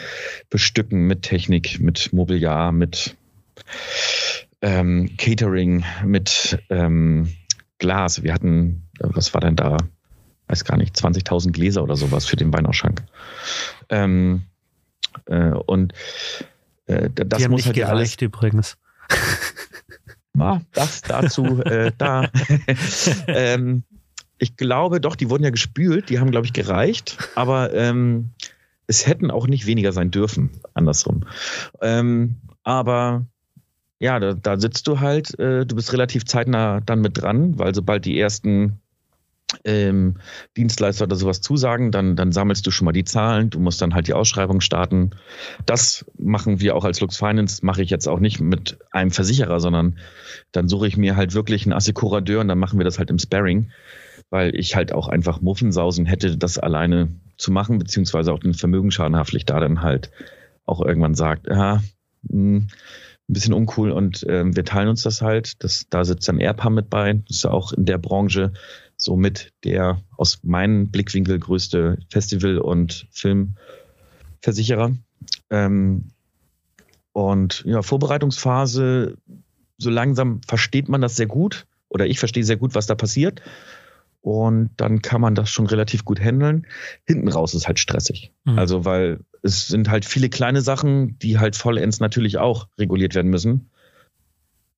bestücken mit Technik, mit Mobiliar, mit ähm, Catering, mit ähm, Glas. Wir hatten, was war denn da? Weiß gar nicht, 20.000 Gläser oder sowas für den Weihnachtschank. Ähm, äh, und äh, das Die haben muss nicht halt gereicht alles, übrigens. Ah, das dazu, äh, da. ähm, ich glaube doch, die wurden ja gespült, die haben, glaube ich, gereicht, aber ähm, es hätten auch nicht weniger sein dürfen, andersrum. Ähm, aber ja, da, da sitzt du halt, äh, du bist relativ zeitnah dann mit dran, weil sobald die ersten ähm, Dienstleister oder sowas zusagen, dann, dann sammelst du schon mal die Zahlen, du musst dann halt die Ausschreibung starten. Das machen wir auch als Lux Finance, mache ich jetzt auch nicht mit einem Versicherer, sondern dann suche ich mir halt wirklich einen Assekurateur und dann machen wir das halt im Sparring, weil ich halt auch einfach Muffensausen hätte, das alleine zu machen, beziehungsweise auch den Vermögensschadenhaftpflicht da dann halt auch irgendwann sagt, ja, mh, hm, ein bisschen uncool und äh, wir teilen uns das halt. Das, da sitzt dann Airpam mit bei, das ist ja auch in der Branche somit der aus meinem Blickwinkel größte Festival- und Filmversicherer. Ähm, und ja, Vorbereitungsphase, so langsam versteht man das sehr gut oder ich verstehe sehr gut, was da passiert. Und dann kann man das schon relativ gut handeln. Hinten raus ist halt stressig. Mhm. Also, weil es sind halt viele kleine Sachen, die halt vollends natürlich auch reguliert werden müssen.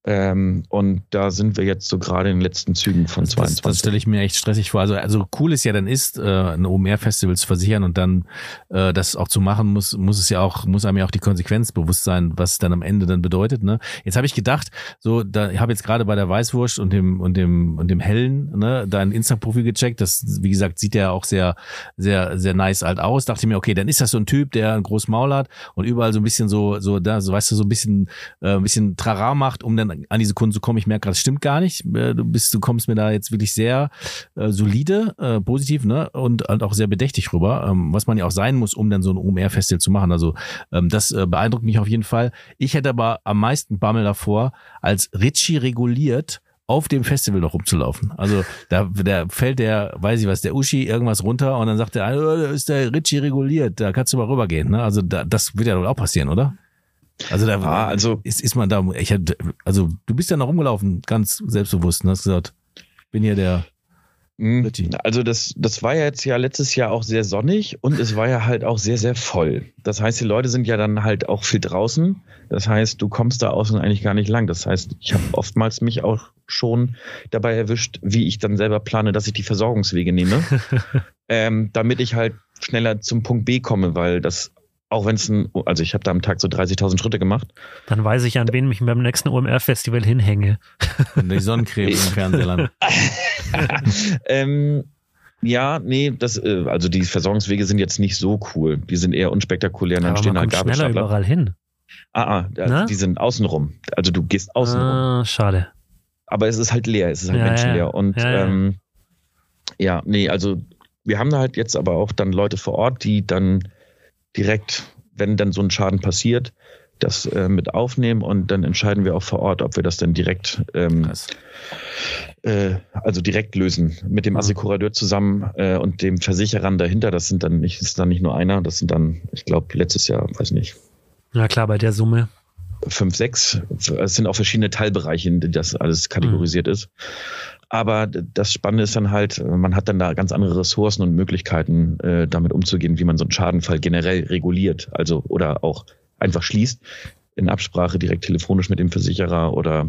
Ähm, und da sind wir jetzt so gerade in den letzten Zügen von das, 22. Das, stelle ich mir echt stressig vor. Also, also cool ist ja dann ist, äh, ein OMR-Festival zu versichern und dann äh, das auch zu machen, muss, muss es ja auch, muss einem ja auch die Konsequenz bewusst sein, was es dann am Ende dann bedeutet. Ne? Jetzt habe ich gedacht, so, da ich habe jetzt gerade bei der Weißwurst und dem und dem und dem Hellen, ne, dein Insta-Profil gecheckt. Das, wie gesagt, sieht ja auch sehr, sehr, sehr nice alt aus. Dachte mir, okay, dann ist das so ein Typ, der ein großes Maul hat und überall so ein bisschen so, so da, so weißt du, so ein bisschen, äh, ein bisschen Trara macht, um dann an diese Kunden zu kommen. Ich merke gerade, das stimmt gar nicht. Äh, du bist, du kommst mir da jetzt wirklich sehr äh, solide, äh, positiv, ne? Und halt auch sehr bedächtig rüber, ähm, was man ja auch sein muss, um dann so ein OMR-Festival zu machen. Also ähm, das äh, beeindruckt mich auf jeden Fall. Ich hätte aber am meisten Bammel davor, als Ritchie reguliert auf dem Festival noch rumzulaufen. Also da, da fällt der, weiß ich was, der Uschi irgendwas runter und dann sagt der, oh, da ist der Ritchie reguliert, da kannst du mal rübergehen. Ne? Also da, das wird ja wohl auch passieren, oder? Also da ja, also ist, ist man da, ich hab, also du bist ja noch rumgelaufen, ganz selbstbewusst und hast gesagt, bin hier der hm, also das, das war ja jetzt ja letztes Jahr auch sehr sonnig und es war ja halt auch sehr, sehr voll. Das heißt, die Leute sind ja dann halt auch viel draußen. Das heißt, du kommst da außen eigentlich gar nicht lang. Das heißt, ich habe oftmals mich auch schon dabei erwischt, wie ich dann selber plane, dass ich die Versorgungswege nehme, ähm, damit ich halt schneller zum Punkt B komme, weil das auch wenn es ein, also ich habe da am Tag so 30.000 Schritte gemacht. Dann weiß ich, an wen ich beim nächsten OMR-Festival hinhänge. die Sonnencreme im Fernsehland. ähm, Ja, nee, das, äh, also die Versorgungswege sind jetzt nicht so cool. Die sind eher unspektakulär. Dann Aber stehen man halt kommt schneller Gabelstapler. überall hin. Ah, ah, da- die sind außenrum. Also du gehst außenrum. Ah, schade. Aber es ist halt leer, es ist halt Ja, menschenleer. ja. Und Ja, ja. Ähm, ja, nee, also wir haben da halt jetzt aber auch dann Leute vor Ort, die dann direkt, wenn dann so ein Schaden passiert, das äh, mit aufnehmen und dann entscheiden wir auch vor Ort, ob wir das dann direkt, ähm, äh, also direkt lösen mit dem Mhm. Assekurateur zusammen äh, und dem Versicherern dahinter. Das sind dann nicht, ist dann nicht nur einer, das sind dann, ich glaube, letztes Jahr, weiß nicht, Ja klar, bei der Summe. fünf, sechs. Es sind auch verschiedene Teilbereiche, in die das alles kategorisiert ist. Aber das Spannende ist dann halt, man hat dann da ganz andere Ressourcen und Möglichkeiten, äh, damit umzugehen, wie man so einen Schadenfall generell reguliert, also oder auch einfach schließt, in Absprache direkt telefonisch mit dem Versicherer oder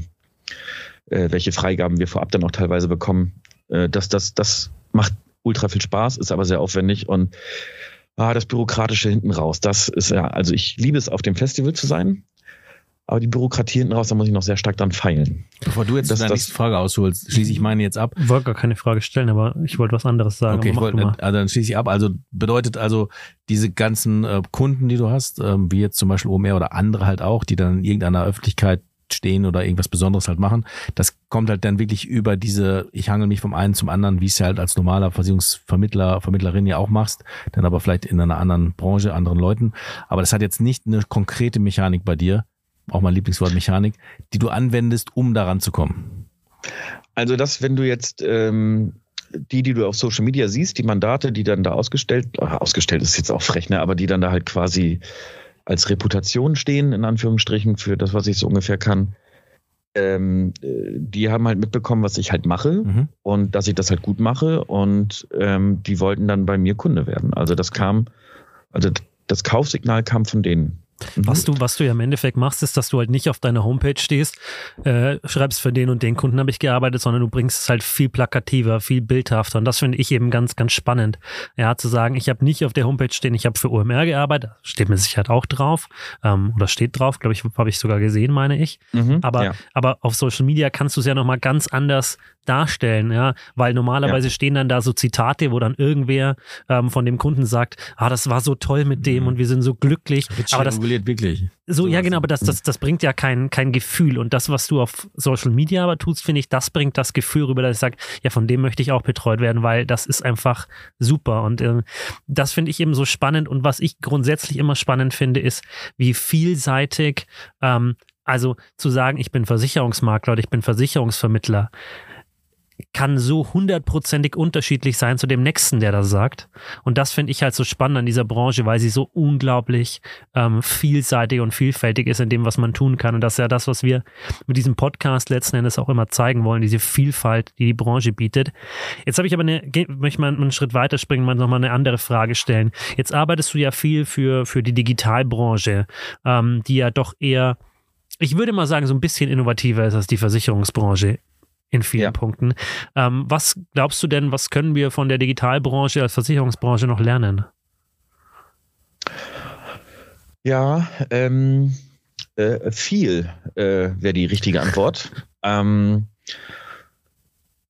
äh, welche Freigaben wir vorab dann auch teilweise bekommen. Äh, das, das, das macht ultra viel Spaß, ist aber sehr aufwendig und ah, das Bürokratische hinten raus, das ist ja, also ich liebe es, auf dem Festival zu sein. Aber die Bürokratie hinten raus, da muss ich noch sehr stark dran feilen. Bevor du jetzt Das- deine das- nächste Frage ausholst, schließe ich meine jetzt ab. Ich wollte gar keine Frage stellen, aber ich wollte was anderes sagen. Okay, ich mal. also dann schließe ich ab. Also bedeutet also, diese ganzen äh, Kunden, die du hast, ähm, wie jetzt zum Beispiel OMR oder andere halt auch, die dann in irgendeiner Öffentlichkeit stehen oder irgendwas Besonderes halt machen, das kommt halt dann wirklich über diese, ich hangel mich vom einen zum anderen, wie es ja halt als normaler Versicherungsvermittler, Vermittlerin ja auch machst, dann aber vielleicht in einer anderen Branche, anderen Leuten. Aber das hat jetzt nicht eine konkrete Mechanik bei dir, auch mein Lieblingswort Mechanik, die du anwendest, um daran zu kommen. Also das, wenn du jetzt ähm, die, die du auf Social Media siehst, die Mandate, die dann da ausgestellt, äh, ausgestellt ist jetzt auch frech, ne, aber die dann da halt quasi als Reputation stehen, in Anführungsstrichen, für das, was ich so ungefähr kann, ähm, äh, die haben halt mitbekommen, was ich halt mache Mhm. und dass ich das halt gut mache und ähm, die wollten dann bei mir Kunde werden. Also das kam, also das Kaufsignal kam von denen. Mhm. Was du, was du ja im Endeffekt machst, ist, dass du halt nicht auf deiner Homepage stehst, äh, schreibst für den und den Kunden habe ich gearbeitet, sondern du bringst es halt viel plakativer, viel bildhafter. Und das finde ich eben ganz, ganz spannend. Ja, zu sagen, ich habe nicht auf der Homepage stehen, ich habe für OMR gearbeitet, steht mir sicher auch drauf, ähm, oder steht drauf, glaube ich, habe ich sogar gesehen, meine ich. Mhm, Aber, ja. aber auf Social Media kannst du es ja nochmal ganz anders darstellen, ja, weil normalerweise stehen dann da so Zitate, wo dann irgendwer ähm, von dem Kunden sagt, ah, das war so toll mit dem Mhm. und wir sind so glücklich. Wird Aber das, reguliert wirklich. so, ja, genau, aber das, das, das bringt ja kein, kein Gefühl. Und das, was du auf Social Media aber tust, finde ich, das bringt das Gefühl rüber, dass ich sage, ja, von dem möchte ich auch betreut werden, weil das ist einfach super. Und äh, das finde ich eben so spannend. Und was ich grundsätzlich immer spannend finde, ist, wie vielseitig, ähm, also zu sagen, ich bin Versicherungsmakler oder ich bin Versicherungsvermittler, kann so hundertprozentig unterschiedlich sein zu dem nächsten, der das sagt. Und das finde ich halt so spannend an dieser Branche, weil sie so unglaublich ähm, vielseitig und vielfältig ist in dem, was man tun kann. Und das ist ja das, was wir mit diesem Podcast letzten Endes auch immer zeigen wollen, diese Vielfalt, die die Branche bietet. Jetzt habe ich aber eine, möchte mal einen Schritt weiter springen, mal nochmal eine andere Frage stellen. Jetzt arbeitest du ja viel für, für die Digitalbranche, ähm, die ja doch eher, ich würde mal sagen, so ein bisschen innovativer ist als die Versicherungsbranche in vielen Ja. Punkten. Ähm, was glaubst du denn, was können wir von der Digitalbranche als Versicherungsbranche noch lernen? Ja, ähm, äh, viel äh, wäre die richtige Antwort. ähm,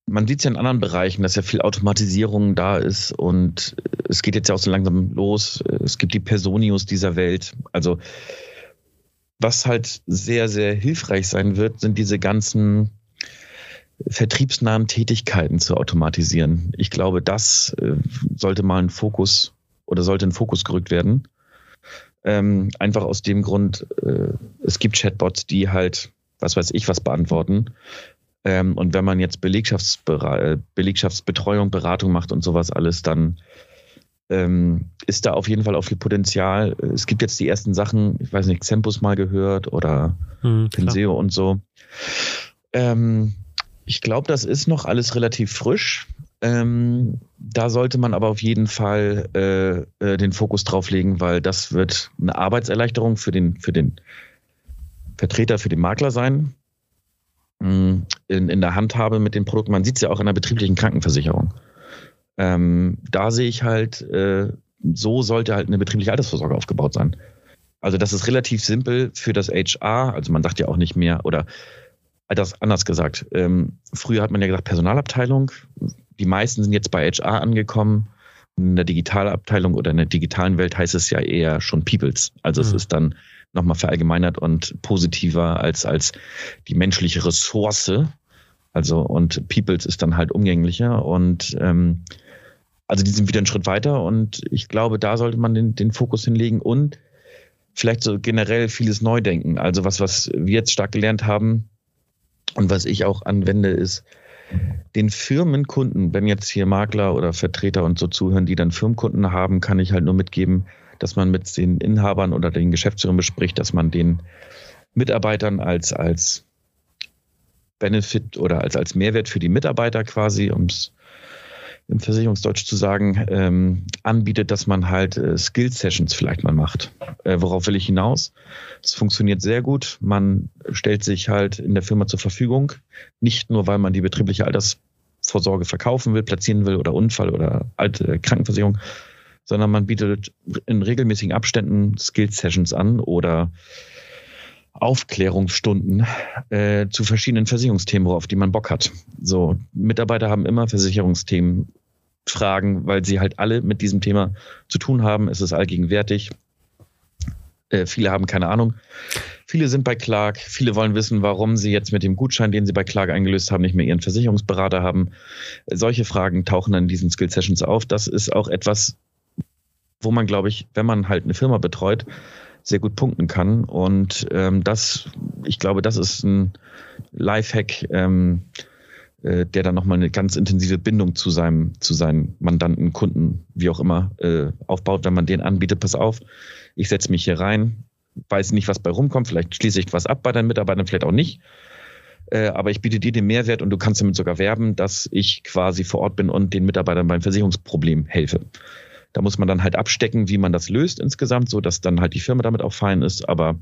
man sieht es ja in anderen Bereichen, dass ja viel Automatisierung da ist und es geht jetzt ja auch so langsam los. Es gibt die Personius dieser Welt. Also was halt sehr, sehr hilfreich sein wird, sind diese ganzen vertriebsnahen Tätigkeiten zu automatisieren. Ich glaube, das äh, sollte mal ein Fokus oder sollte in Fokus gerückt werden. Ähm, einfach aus dem Grund, äh, es gibt Chatbots, die halt, was weiß ich, was beantworten. Ähm, und wenn man jetzt Belegschaftsbera äh, Belegschaftsbetreuung, Beratung macht und sowas alles, dann ähm, ist da auf jeden Fall auch viel Potenzial. Es gibt jetzt die ersten Sachen, ich weiß nicht, Xempus mal gehört oder Hm. Penseo und so. Ähm, ich glaube, das ist noch alles relativ frisch. Ähm, da sollte man aber auf jeden Fall äh, äh, den Fokus drauf legen, weil das wird eine Arbeitserleichterung für den, für den Vertreter, für den Makler sein. Mm, In, in der Handhabe mit dem Produkt. Man sieht es ja auch in der betrieblichen Krankenversicherung. Ähm, da sehe ich halt, äh, so sollte halt eine betriebliche Altersvorsorge aufgebaut sein. Also das ist relativ simpel für das HR. Also man sagt ja auch nicht mehr oder das anders gesagt. Ähm, früher hat man ja gesagt Personalabteilung. die meisten sind jetzt bei HR angekommen. In der Digitalabteilung oder in der digitalen Welt heißt es ja eher schon Peoples. Also mhm. es ist dann nochmal verallgemeinert und positiver als, als die menschliche Ressource. Also und Peoples ist dann halt umgänglicher und ähm, also die sind wieder einen Schritt weiter und ich glaube, da sollte man den, den Fokus hinlegen und vielleicht so generell vieles neu denken. Also was, was wir jetzt stark gelernt haben und was ich auch anwende, ist, den Firmenkunden, wenn jetzt hier Makler oder Vertreter und so zuhören, die dann Firmenkunden haben, kann ich halt nur mitgeben, dass man mit den Inhabern oder den Geschäftsführern bespricht, dass man den Mitarbeitern als, als Benefit oder als, als Mehrwert für die Mitarbeiter quasi, um es im Versicherungsdeutsch zu sagen, ähm, anbietet, dass man halt äh, Skill-Sessions vielleicht mal macht. Äh, worauf will ich hinaus? Es funktioniert sehr gut. Man stellt sich halt in der Firma zur Verfügung, nicht nur, weil man die betriebliche Altersvorsorge verkaufen will, platzieren will oder Unfall oder alte Krankenversicherung, sondern man bietet in regelmäßigen Abständen Skill-Sessions an oder Aufklärungsstunden äh, zu verschiedenen Versicherungsthemen, auf die man Bock hat. So, Mitarbeiter haben immer Versicherungsthemen Fragen, weil sie halt alle mit diesem Thema zu tun haben. Es ist allgegenwärtig. Äh, viele haben keine Ahnung. Viele sind bei Clark. Viele wollen wissen, warum sie jetzt mit dem Gutschein, den sie bei Clark eingelöst haben, nicht mehr ihren Versicherungsberater haben. Äh, solche Fragen tauchen dann in diesen Skill Sessions auf. Das ist auch etwas, wo man, glaube ich, wenn man halt eine Firma betreut, sehr gut punkten kann. Und ähm, das, ich glaube, das ist ein Lifehack, ähm, äh, der dann nochmal eine ganz intensive Bindung zu seinem, zu seinen Mandanten, Kunden, wie auch immer, äh, aufbaut, wenn man den anbietet, pass auf, ich setze mich hier rein, weiß nicht, was bei rumkommt, vielleicht schließe ich was ab bei deinen Mitarbeitern, vielleicht auch nicht. Äh, aber ich biete dir den Mehrwert und du kannst damit sogar werben, dass ich quasi vor Ort bin und den Mitarbeitern beim Versicherungsproblem helfe. Da muss man dann halt abstecken, wie man das löst insgesamt, so dass dann halt die Firma damit auch fein ist. Aber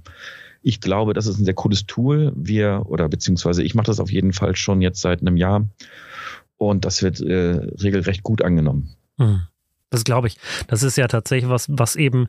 ich glaube, das ist ein sehr cooles Tool. Wir oder beziehungsweise ich mache das auf jeden Fall schon jetzt seit einem Jahr und das wird äh, regelrecht gut angenommen. Hm. Das glaube ich. Das ist ja tatsächlich was, was eben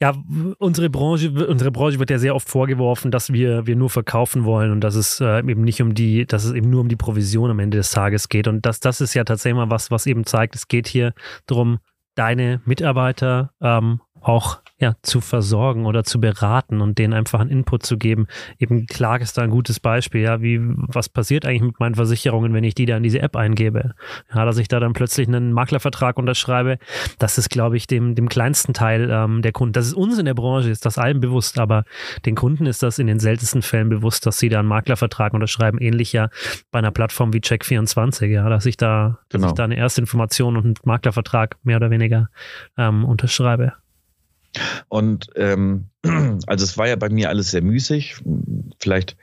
ja, unsere Branche, unsere Branche wird ja sehr oft vorgeworfen, dass wir, wir nur verkaufen wollen und dass es äh, eben nicht um die, dass es eben nur um die Provision am Ende des Tages geht. Und das, das ist ja tatsächlich mal was, was eben zeigt, es geht hier darum, deine Mitarbeiter ähm, auch ja, zu versorgen oder zu beraten und denen einfach einen Input zu geben. Eben Clark ist da ein gutes Beispiel, ja, wie, was passiert eigentlich mit meinen Versicherungen, wenn ich die da in diese App eingebe? Ja, dass ich da dann plötzlich einen Maklervertrag unterschreibe, das ist, glaube ich, dem, dem kleinsten Teil ähm, der Kunden. Das ist uns in der Branche, ist das allen bewusst, aber den Kunden ist das in den seltensten Fällen bewusst, dass sie da einen Maklervertrag unterschreiben, ähnlich ja bei einer Plattform wie Check24, ja, dass ich da, genau. dass ich da eine erste Information und einen Maklervertrag mehr oder weniger ähm, unterschreibe. Und ähm, also es war ja bei mir alles sehr müßig. Vielleicht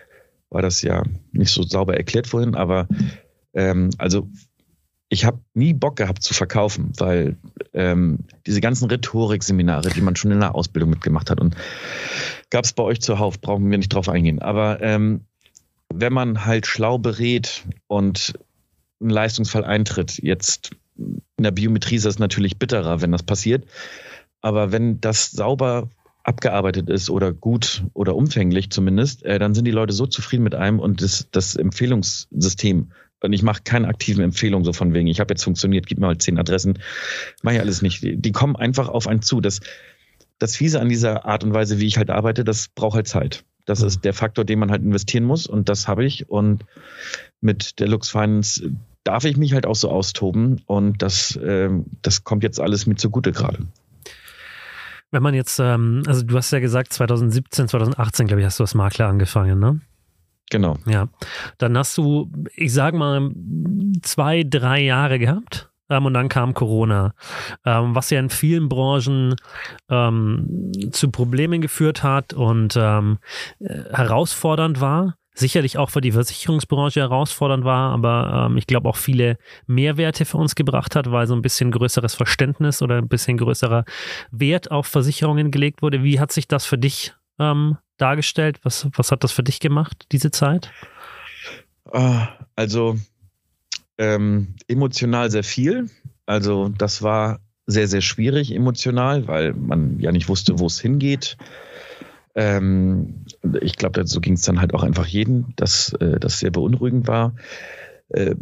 war das ja nicht so sauber erklärt vorhin, aber ähm, also ich habe nie Bock gehabt zu verkaufen, weil ähm, diese ganzen Rhetorikseminare, die man schon in der Ausbildung mitgemacht hat und gab es bei euch zuhauf, brauchen wir nicht drauf eingehen. Aber ähm, wenn man halt schlau berät und ein Leistungsfall eintritt, jetzt in der Biometrie ist das natürlich bitterer, wenn das passiert. Aber wenn das sauber abgearbeitet ist oder gut oder umfänglich zumindest, äh, dann sind die Leute so zufrieden mit einem und das, das Empfehlungssystem. Und ich mache keine aktiven Empfehlungen so von wegen, ich habe jetzt funktioniert, gib mir mal zehn Adressen. Mache ich alles nicht. Die, die kommen einfach auf einen zu. Das, das Fiese an dieser Art und Weise, wie ich halt arbeite, das braucht halt Zeit. Das mhm. ist der Faktor, den man halt investieren muss und das habe ich. Und mit der Lux Finance darf ich mich halt auch so austoben und das, äh, das kommt jetzt alles mir zugute gerade. Wenn man jetzt, ähm, also du hast ja gesagt, 2017, 2018, glaube ich, hast du als Makler angefangen, ne? Genau. Ja. Dann hast du, ich sag mal, zwei, drei Jahre gehabt. Ähm, und dann kam Corona, ähm, was ja in vielen Branchen ähm, zu Problemen geführt hat und ähm, äh, herausfordernd war sicherlich auch für die Versicherungsbranche herausfordernd war, aber ähm, ich glaube auch viele Mehrwerte für uns gebracht hat, weil so ein bisschen größeres Verständnis oder ein bisschen größerer Wert auf Versicherungen gelegt wurde. Wie hat sich das für dich ähm, dargestellt? Was, was hat das für dich gemacht, diese Zeit? Ah, also ähm, emotional sehr viel. Also das war sehr, sehr schwierig emotional, weil man ja nicht wusste, wo es hingeht. Ähm, ich glaube, so ging es dann halt auch einfach jeden, dass äh, das sehr beunruhigend war. Äh,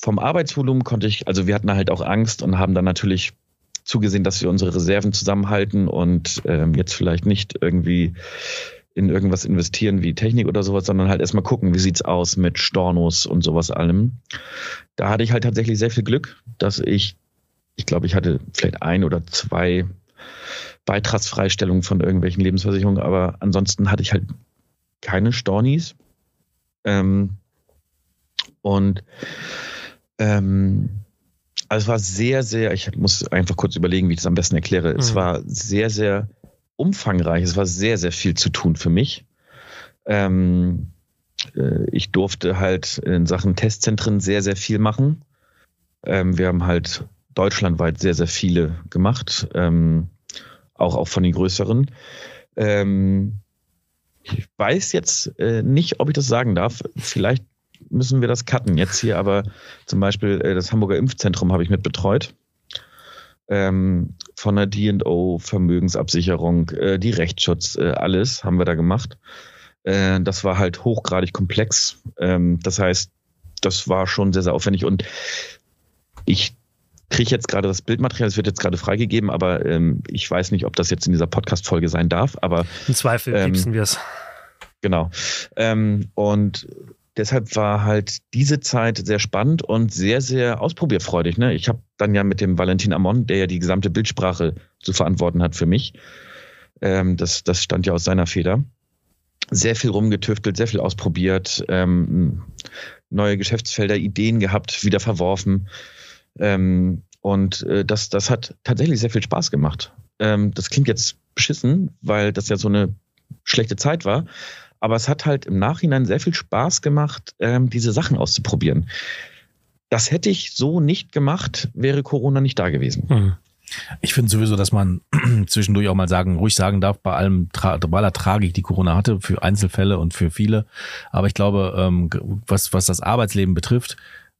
vom Arbeitsvolumen konnte ich, also wir hatten halt auch Angst und haben dann natürlich zugesehen, dass wir unsere Reserven zusammenhalten und ähm, jetzt vielleicht nicht irgendwie in irgendwas investieren wie Technik oder sowas, sondern halt erstmal gucken, wie sieht's aus mit Stornos und sowas allem. Da hatte ich halt tatsächlich sehr viel Glück, dass ich, ich glaube, ich hatte vielleicht ein oder zwei Beitragsfreistellungen von irgendwelchen Lebensversicherungen, aber ansonsten hatte ich halt keine Stornis. Ähm, und ähm, also es war sehr, sehr, ich muss einfach kurz überlegen, wie ich das am besten erkläre. Mhm. Es war sehr, sehr umfangreich. Es war sehr, sehr viel zu tun für mich. Ähm, äh, ich durfte halt in Sachen Testzentren sehr, sehr viel machen. Ähm, wir haben halt deutschlandweit sehr, sehr viele gemacht, ähm, auch, auch von den größeren. Ähm, ich weiß jetzt äh, nicht, ob ich das sagen darf. Vielleicht müssen wir das cutten jetzt hier, aber zum Beispiel äh, das Hamburger Impfzentrum habe ich mit betreut. Ähm, von der D&O, Vermögensabsicherung, äh, die Rechtsschutz, äh, alles haben wir da gemacht. Äh, das war halt hochgradig komplex. Ähm, das heißt, das war schon sehr, sehr aufwendig und ich kriege jetzt gerade das Bildmaterial, es wird jetzt gerade freigegeben, aber ähm, ich weiß nicht, ob das jetzt in dieser Podcast-Folge sein darf, aber. Im Zweifel ähm, wir es. Genau. Ähm, und deshalb war halt diese Zeit sehr spannend und sehr, sehr ausprobierfreudig. Ne? Ich habe dann ja mit dem Valentin Amon, der ja die gesamte Bildsprache zu verantworten hat für mich, ähm, das, das stand ja aus seiner Feder, sehr viel rumgetüftelt, sehr viel ausprobiert, ähm, neue Geschäftsfelder, Ideen gehabt, wieder verworfen. Ähm, und äh, das, das hat tatsächlich sehr viel Spaß gemacht. Ähm, das klingt jetzt beschissen, weil das ja so eine schlechte Zeit war. Aber es hat halt im Nachhinein sehr viel Spaß gemacht, ähm, diese Sachen auszuprobieren. Das hätte ich so nicht gemacht, wäre Corona nicht da gewesen. Mhm. Ich finde sowieso, dass man zwischendurch auch mal sagen, ruhig sagen darf, bei allem, bei aller Tragik, die Corona hatte, für Einzelfälle und für viele. Aber ich glaube, ähm, was, was das Arbeitsleben betrifft,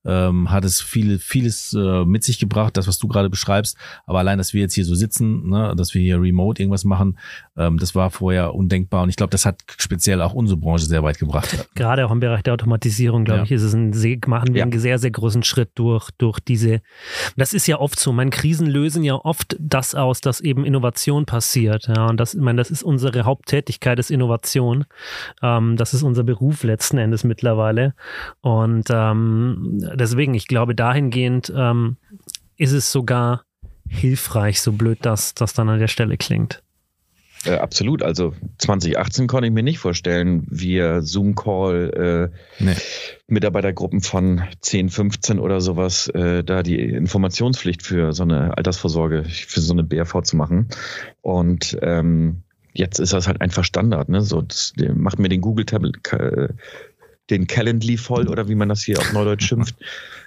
ähm, hat es viel, vieles äh, mit sich gebracht, das, was du gerade beschreibst. Aber allein, dass wir jetzt hier so sitzen, ne, dass wir hier remote irgendwas machen, das war vorher undenkbar. Und ich glaube, das hat speziell auch unsere Branche sehr weit gebracht. Gerade auch im Bereich der Automatisierung, glaube ja. ich, ist es ein sehr, machen wir ja. einen sehr, sehr großen Schritt durch, durch diese. Das ist ja oft so. Meine Krisen lösen ja oft das aus, dass eben Innovation passiert. Ja, und das, ich meine, das ist unsere Haupttätigkeit, ist Innovation. Ähm, das ist unser Beruf letzten Endes mittlerweile. Und ähm, deswegen, ich glaube, dahingehend ähm, ist es sogar hilfreich, so blöd das, das dann an der Stelle klingt. Äh, absolut. Also 2018 konnte ich mir nicht vorstellen, via Zoom-Call äh, nee. Mitarbeitergruppen von 10, 15 oder sowas, äh, da die Informationspflicht für so eine Altersvorsorge, für so eine BRV zu machen. Und ähm, jetzt ist das halt einfach Standard. Ne? So, das, macht mir den Google-Tablet den Calendly voll oder wie man das hier auf Neudeutsch schimpft.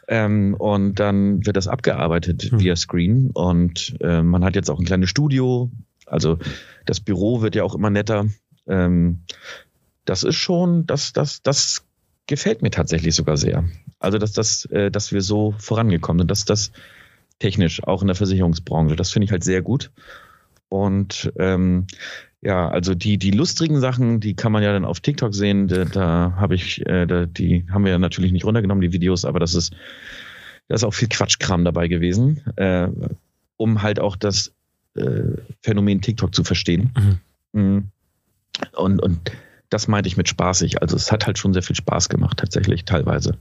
Ähm, und dann wird das abgearbeitet mhm. via Screen und äh, man hat jetzt auch ein kleines Studio. Also das Büro wird ja auch immer netter. Ähm, das ist schon, das, das, das gefällt mir tatsächlich sogar sehr. Also dass das, äh, dass wir so vorangekommen sind, dass das technisch auch in der Versicherungsbranche, das finde ich halt sehr gut. Und ähm, ja, also die, die lustigen Sachen, die kann man ja dann auf TikTok sehen. Da, da habe ich, äh, da, die haben wir ja natürlich nicht runtergenommen, die Videos, aber das ist, da ist auch viel Quatschkram dabei gewesen, äh, um halt auch das Phänomen TikTok zu verstehen. Mhm. mhm. Und, und das meinte ich mit spaßig. Also es hat halt schon sehr viel Spaß gemacht, tatsächlich, teilweise.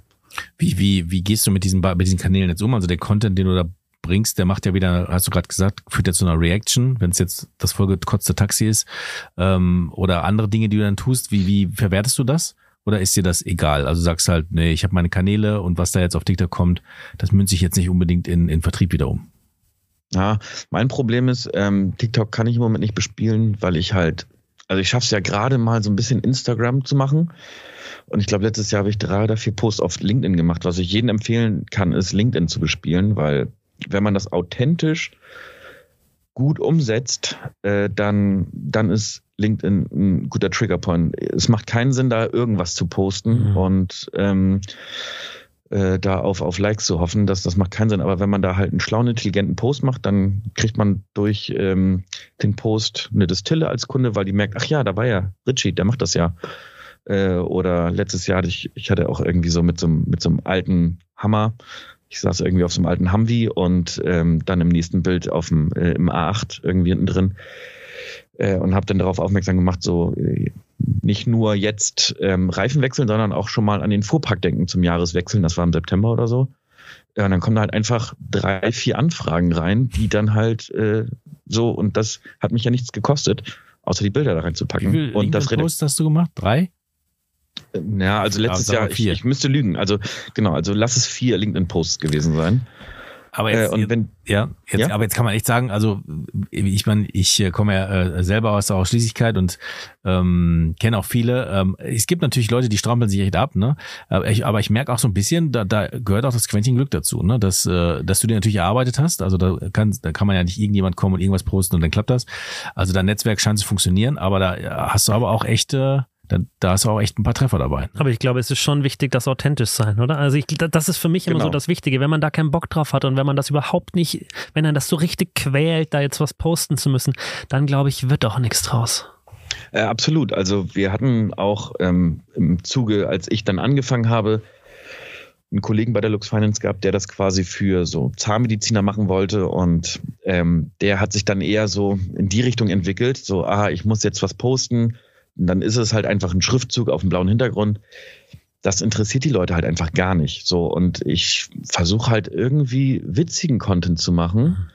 Wie, wie, wie gehst du mit diesen, mit diesen Kanälen jetzt um? Also der Content, den du da bringst, der macht ja wieder, hast du gerade gesagt, führt ja zu einer Reaction, wenn es jetzt das vollgekotzte Taxi ist ähm, oder andere Dinge, die du dann tust. Wie, wie verwertest du das? Oder ist dir das egal? Also sagst halt, nee, ich habe meine Kanäle und was da jetzt auf TikTok kommt, das münze ich jetzt nicht unbedingt in, in Vertrieb wieder um. Ja, mein Problem ist, ähm, TikTok kann ich im Moment nicht bespielen, weil ich halt, also ich schaffe es ja gerade mal so ein bisschen Instagram zu machen. Und ich glaube, letztes Jahr habe ich drei oder vier Posts auf LinkedIn gemacht. Was ich jedem empfehlen kann, ist LinkedIn zu bespielen, weil wenn man das authentisch gut umsetzt, äh, dann, dann ist LinkedIn ein guter Triggerpoint. Es macht keinen Sinn, da irgendwas zu posten mhm. und ähm, äh, da auf, auf Likes zu hoffen. Das, das macht keinen Sinn. Aber wenn man da halt einen schlauen, intelligenten Post macht, dann kriegt man durch ähm, den Post eine Distille als Kunde, weil die merkt, ach ja, da war ja Richie, der macht das ja. Äh, oder letztes Jahr hatte ich, ich hatte auch irgendwie so mit so, mit so einem alten Hammer. Ich saß irgendwie auf so einem alten Humvee und ähm, dann im nächsten Bild auf dem, äh, im A8 irgendwie hinten drin äh, und habe dann darauf aufmerksam gemacht, so äh, nicht nur jetzt ähm, Reifen wechseln, sondern auch schon mal an den Fuhrpark denken zum Jahreswechseln. Das war im September oder so. Ja, und dann kommen da halt einfach drei, vier Anfragen rein, die dann halt äh, so, und das hat mich ja nichts gekostet, außer die Bilder da reinzupacken. Wie viel und das Post hast du gemacht? Drei? Ja, also letztes Ja, Jahr, ich, vier. ich müsste lügen. Also genau, also lass es vier LinkedIn-Posts gewesen sein. Aber Äh, jetzt, und wenn, ja, jetzt, Ja? aber jetzt kann man echt sagen, also ich meine, ich äh, komme ja äh, selber aus der Ausschließlichkeit und ähm, kenne auch viele. Ähm, es gibt natürlich Leute, die strampeln sich echt ab, ne? Aber ich, aber ich merke auch so ein bisschen, da, da gehört auch das Quäntchen Glück dazu, ne? Dass, äh, dass du dir natürlich erarbeitet hast. Also da kann, da kann man ja nicht irgendjemand kommen und irgendwas posten und dann klappt das. Also dein Netzwerk scheint zu funktionieren, aber da hast du aber auch echte, da, da hast du auch echt ein paar Treffer dabei. Aber ich glaube, es ist schon wichtig, das authentisch sein, oder? Also ich, das ist für mich immer Genau. so das Wichtige. Wenn man da keinen Bock drauf hat und wenn man das überhaupt nicht, wenn er das so richtig quält, da jetzt was posten zu müssen, dann glaube ich, wird auch nichts draus. Äh, absolut. Also wir hatten auch ähm, im Zuge, als ich dann angefangen habe, einen Kollegen bei der Lux Finance gehabt, der das quasi für so Zahnmediziner machen wollte und ähm, der hat sich dann eher so in die Richtung entwickelt, so, ah, ich muss jetzt was posten, und dann ist es halt einfach ein Schriftzug auf dem blauen Hintergrund. Das interessiert die Leute halt einfach gar nicht. So und ich versuche halt irgendwie witzigen Content zu machen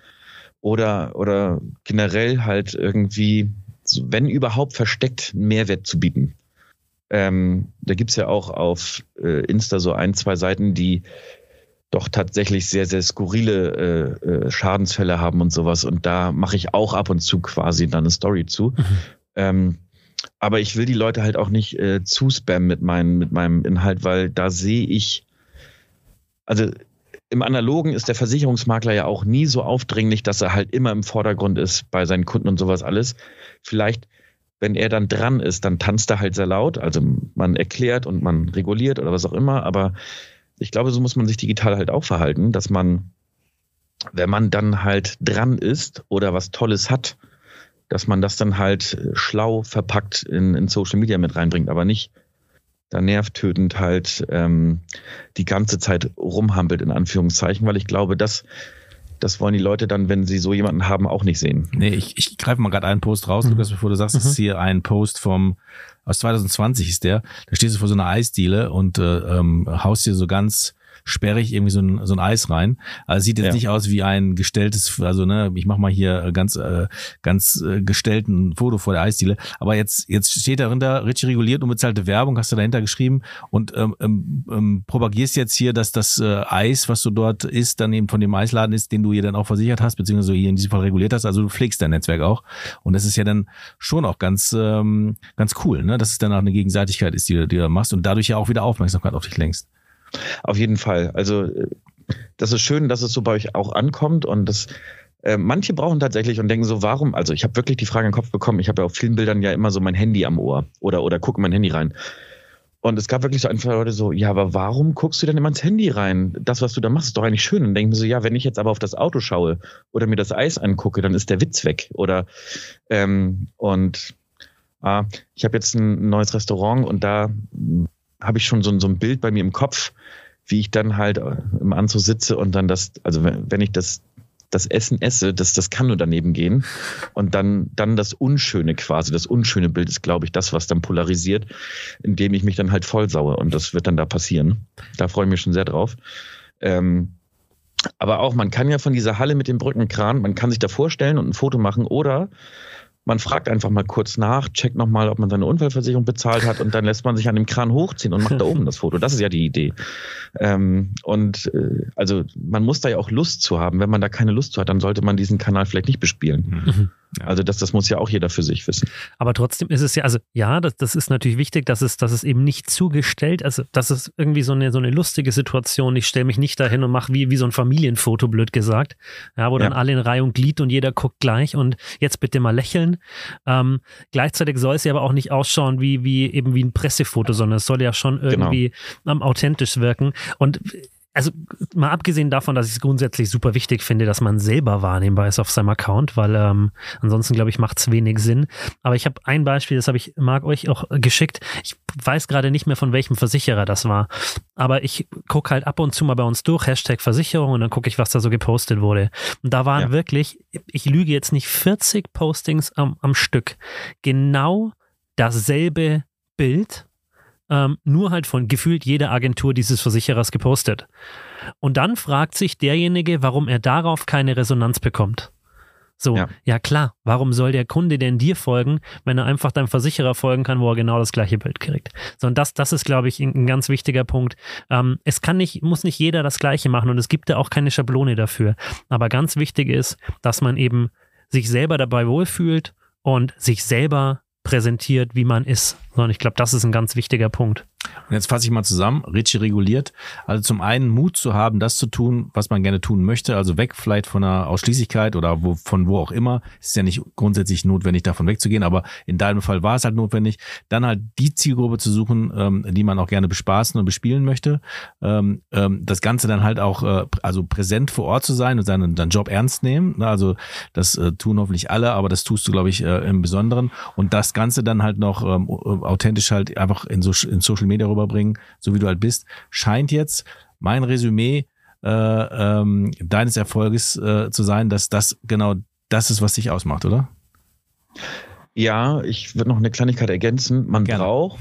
oder oder generell halt irgendwie wenn überhaupt versteckt, einen Mehrwert zu bieten. Ähm, da gibt's ja auch auf äh, Insta so ein, zwei Seiten, die doch tatsächlich sehr, sehr skurrile äh, äh, Schadensfälle haben und sowas. Und da mache ich auch ab und zu quasi dann eine Story zu. Ähm, aber ich will die Leute halt auch nicht äh, zuspammen mit, meinen, mit meinem Inhalt, weil da sehe ich, also im Analogen ist der Versicherungsmakler ja auch nie so aufdringlich, dass er halt immer im Vordergrund ist bei seinen Kunden und sowas alles. Vielleicht, wenn er dann dran ist, dann tanzt er halt sehr laut. Also man erklärt und man reguliert oder was auch immer. Aber ich glaube, so muss man sich digital halt auch verhalten, dass man, wenn man dann halt dran ist oder was Tolles hat, dass man das dann halt schlau verpackt in, in Social Media mit reinbringt, aber nicht da nervtötend halt ähm, die ganze Zeit rumhampelt, in Anführungszeichen, weil ich glaube, das, das wollen die Leute dann, wenn sie so jemanden haben, auch nicht sehen. Nee, ich, ich greife mal gerade einen Post raus, Lukas, bevor du sagst, das ist hier ein Post vom aus 2020 ist der. Da stehst du vor so einer Eisdiele und äh, ähm, haust dir so ganz sperrig irgendwie so ein, so ein Eis rein. Also sieht jetzt Ja. nicht aus wie ein gestelltes, also ne, ich mach mal hier ganz äh, ganz äh, gestellten Foto vor der Eisdiele. Aber jetzt jetzt steht dahinter richtig reguliert unbezahlte Werbung, hast du dahinter geschrieben und ähm, ähm, ähm, propagierst jetzt hier, dass das äh, Eis, was du dort isst, dann eben von dem Eisladen ist, den du hier dann auch versichert hast, beziehungsweise hier in diesem Fall reguliert hast. Also du pflegst dein Netzwerk auch. Und das ist ja dann schon auch ganz ähm, ganz cool, ne? Dass es dann auch eine Gegenseitigkeit ist, die, du- die du machst und dadurch ja auch wieder Aufmerksamkeit auf dich lenkst. Auf jeden Fall. Also äh, das ist schön, dass es so bei euch auch ankommt und das äh, manche brauchen tatsächlich und denken so, warum? Also ich habe wirklich die Frage den Kopf bekommen. Ich habe ja auf vielen Bildern ja immer so mein Handy am Ohr oder oder gucke mein Handy rein. Und es gab wirklich so einfach Leute so, ja, aber warum guckst du denn immer ins Handy rein? Das, was du da machst, ist doch eigentlich schön. Und denke mir so, ja, wenn ich jetzt aber auf das Auto schaue oder mir das Eis angucke, dann ist der Witz weg. Oder ähm, und ah, ich habe jetzt ein neues Restaurant und da habe ich schon so, ein- so ein Bild bei mir im Kopf, wie ich dann halt äh, im Anzug sitze und dann das, also wenn, wenn ich das das Essen esse, das, das kann nur daneben gehen. Und dann, dann das Unschöne quasi, das unschöne Bild ist, glaube ich, das, was dann polarisiert, indem ich mich dann halt vollsaue. Und das wird dann da passieren. Da freue ich mich schon sehr drauf. Ähm, aber auch, man kann ja von dieser Halle mit dem Brückenkran, man kann sich da vorstellen und ein Foto machen oder man fragt einfach mal kurz nach, checkt nochmal, ob man seine Unfallversicherung bezahlt hat und dann lässt man sich an dem Kran hochziehen und macht da oben das Foto. Das ist ja die Idee. Ähm, und äh, also man muss da ja auch Lust zu haben. Wenn man da keine Lust zu hat, dann sollte man diesen Kanal vielleicht nicht bespielen. Mhm. Ja. Also das, das muss ja auch jeder für sich wissen. Aber trotzdem ist es ja, also ja, das, das ist natürlich wichtig, dass es, dass es eben nicht zugestellt, also das ist irgendwie so eine, so eine lustige Situation. Ich stelle mich nicht dahin und mache wie, wie so ein Familienfoto, blöd gesagt, ja, wo dann Ja. alle in Reihe und Glied und jeder guckt gleich und jetzt bitte mal lächeln. Ähm, gleichzeitig soll es ja aber auch nicht ausschauen wie, wie eben wie ein Pressefoto, sondern es soll ja schon irgendwie ähm, authentisch wirken. Und also mal abgesehen davon, dass ich es grundsätzlich super wichtig finde, dass man selber wahrnehmbar ist auf seinem Account, weil ähm, ansonsten, glaube ich, macht es wenig Sinn. Aber ich habe ein Beispiel, das habe ich, mag euch auch geschickt. Ich weiß gerade nicht mehr, von welchem Versicherer das war. Aber ich gucke halt ab und zu mal bei uns durch, Hashtag Versicherung, und dann gucke ich, was da so gepostet wurde. Und da waren ja. wirklich, ich lüge jetzt nicht, 40 Postings am, am Stück. Genau dasselbe Bild ähm, nur halt von gefühlt jeder Agentur dieses Versicherers gepostet. Und dann fragt sich derjenige, warum er darauf keine Resonanz bekommt. So, ja. ja. klar, warum soll der Kunde denn dir folgen, wenn er einfach deinem Versicherer folgen kann, wo er genau das gleiche Bild kriegt? So, und das, das ist, glaube ich, ein ganz wichtiger Punkt. Ähm, es kann nicht, muss nicht jeder das Gleiche machen und es gibt da auch keine Schablone dafür. Aber ganz wichtig ist, dass man eben sich selber dabei wohlfühlt und sich selber präsentiert, wie man ist. Und ich glaube, das ist ein ganz wichtiger Punkt. Und jetzt fasse ich mal zusammen, Richie reguliert. Also zum einen Mut zu haben, das zu tun, was man gerne tun möchte. Also weg vielleicht von einer Ausschließlichkeit oder wo, von wo auch immer. Es ist ja nicht grundsätzlich notwendig, davon wegzugehen, aber in deinem Fall war es halt notwendig. Dann halt die Zielgruppe zu suchen, ähm, die man auch gerne bespaßen und bespielen möchte. Ähm, ähm, das Ganze dann halt auch, äh, also präsent vor Ort zu sein und seinen, seinen Job ernst nehmen. Also das äh, tun hoffentlich alle, aber das tust du, glaube ich, äh, im Besonderen. Und das Ganze dann halt noch ähm, authentisch halt einfach in, so, in Social Media rüberbringen, so wie du halt bist, scheint jetzt mein Resümee äh, ähm, deines Erfolges äh, zu sein, dass das genau das ist, was dich ausmacht, oder? Ja, ich würde noch eine Kleinigkeit ergänzen. Man Gerne. braucht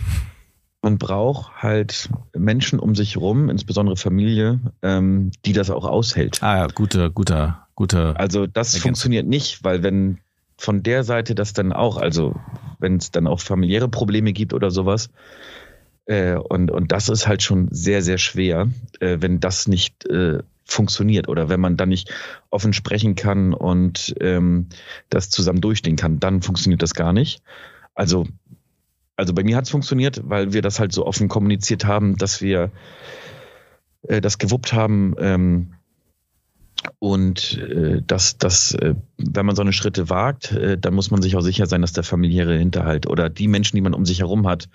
man braucht halt Menschen um sich rum, insbesondere Familie, ähm, die das auch aushält. Ah ja, guter, guter, guter. Also das Ergänzung. funktioniert nicht, weil wenn von der Seite das dann auch, also wenn es dann auch familiäre Probleme gibt oder sowas, äh, und, und das ist halt schon sehr, sehr schwer, äh, wenn das nicht äh, funktioniert oder wenn man dann nicht offen sprechen kann und ähm, das zusammen durchstehen kann, dann funktioniert das gar nicht. Also, also bei mir hat es funktioniert, weil wir das halt so offen kommuniziert haben, dass wir äh, das gewuppt haben, ähm, und äh, dass, dass äh, wenn man so eine Schritte wagt, äh, dann muss man sich auch sicher sein, dass der familiäre Hinterhalt oder die Menschen, die man um sich herum hat,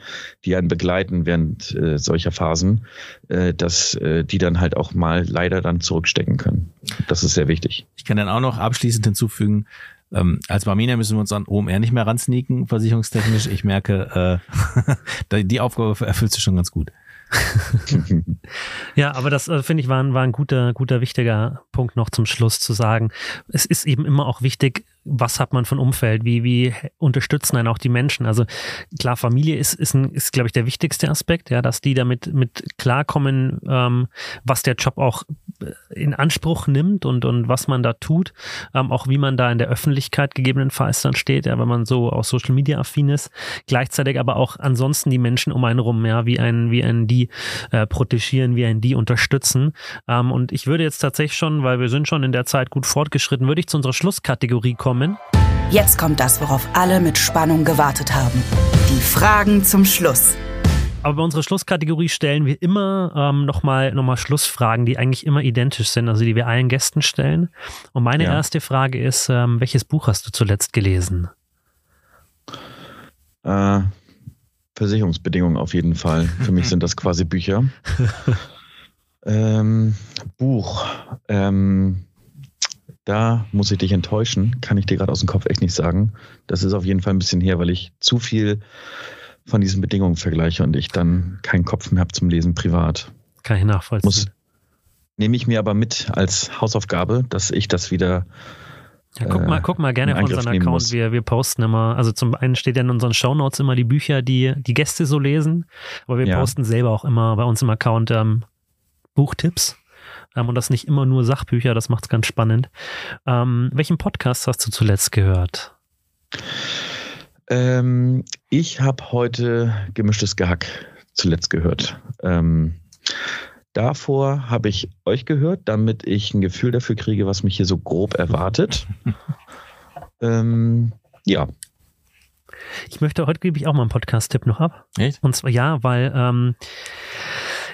die einen begleiten während äh, solcher Phasen, äh, dass äh, die dann halt auch mal leider dann zurückstecken können. Das ist sehr wichtig. Ich kann dann auch noch abschließend hinzufügen, ähm, als Barmenia müssen wir uns an OMR nicht mehr ransneaken, versicherungstechnisch. Ich merke, äh, die Aufgabe erfüllst du schon ganz gut. ja, aber das äh, finde ich war, war ein guter, guter, wichtiger Punkt noch zum Schluss zu sagen. Es ist eben immer auch wichtig, was hat man von Umfeld, wie, wie unterstützen einen auch die Menschen. Also klar, Familie ist, ist, ein, ist glaube ich, der wichtigste Aspekt, ja, dass die damit mit klarkommen, ähm, was der Job auch in Anspruch nimmt und, und was man da tut, ähm, auch wie man da in der Öffentlichkeit gegebenenfalls dann steht, ja, wenn man so auch Social Media affin ist, gleichzeitig aber auch ansonsten die Menschen um einen rum, ja, wie einen, wie einen die äh, protegieren, wie einen die unterstützen. Ähm, und ich würde jetzt tatsächlich schon, weil wir sind schon in der Zeit gut fortgeschritten, würde ich zu unserer Schlusskategorie kommen. Jetzt kommt das, worauf alle mit Spannung gewartet haben. Die Fragen zum Schluss. Aber bei unserer Schlusskategorie stellen wir immer ähm, nochmal noch mal Schlussfragen, die eigentlich immer identisch sind, also die wir allen Gästen stellen. Und meine ja. erste Frage ist, ähm, welches Buch hast du zuletzt gelesen? Äh, Versicherungsbedingungen auf jeden Fall. Für mich sind das quasi Bücher. ähm, Buch. Ähm, da muss ich dich enttäuschen. Kann ich dir gerade aus dem Kopf echt nicht sagen. Das ist auf jeden Fall ein bisschen her, weil ich zu viel von diesen Bedingungen vergleiche und ich dann keinen Kopf mehr habe zum Lesen privat. Kann ich nachvollziehen. Muss, nehme ich mir aber mit als Hausaufgabe, dass ich das wieder. Ja, guck mal, äh, guck mal gerne auf unseren Account. Wir, wir posten immer, also zum einen steht ja in unseren Shownotes immer die Bücher, die die Gäste so lesen, aber wir ja. posten selber auch immer bei uns im Account ähm, Buchtipps. Ähm, und das nicht immer nur Sachbücher, das macht es ganz spannend. Ähm, welchen Podcast hast du zuletzt gehört? Ähm, ich habe heute gemischtes Gehack zuletzt gehört. Ähm, davor habe ich euch gehört, damit ich ein Gefühl dafür kriege, was mich hier so grob erwartet. ähm, ja. Ich möchte, heute gebe ich auch mal einen Podcast-Tipp noch ab. Echt? Und zwar ja, weil ähm,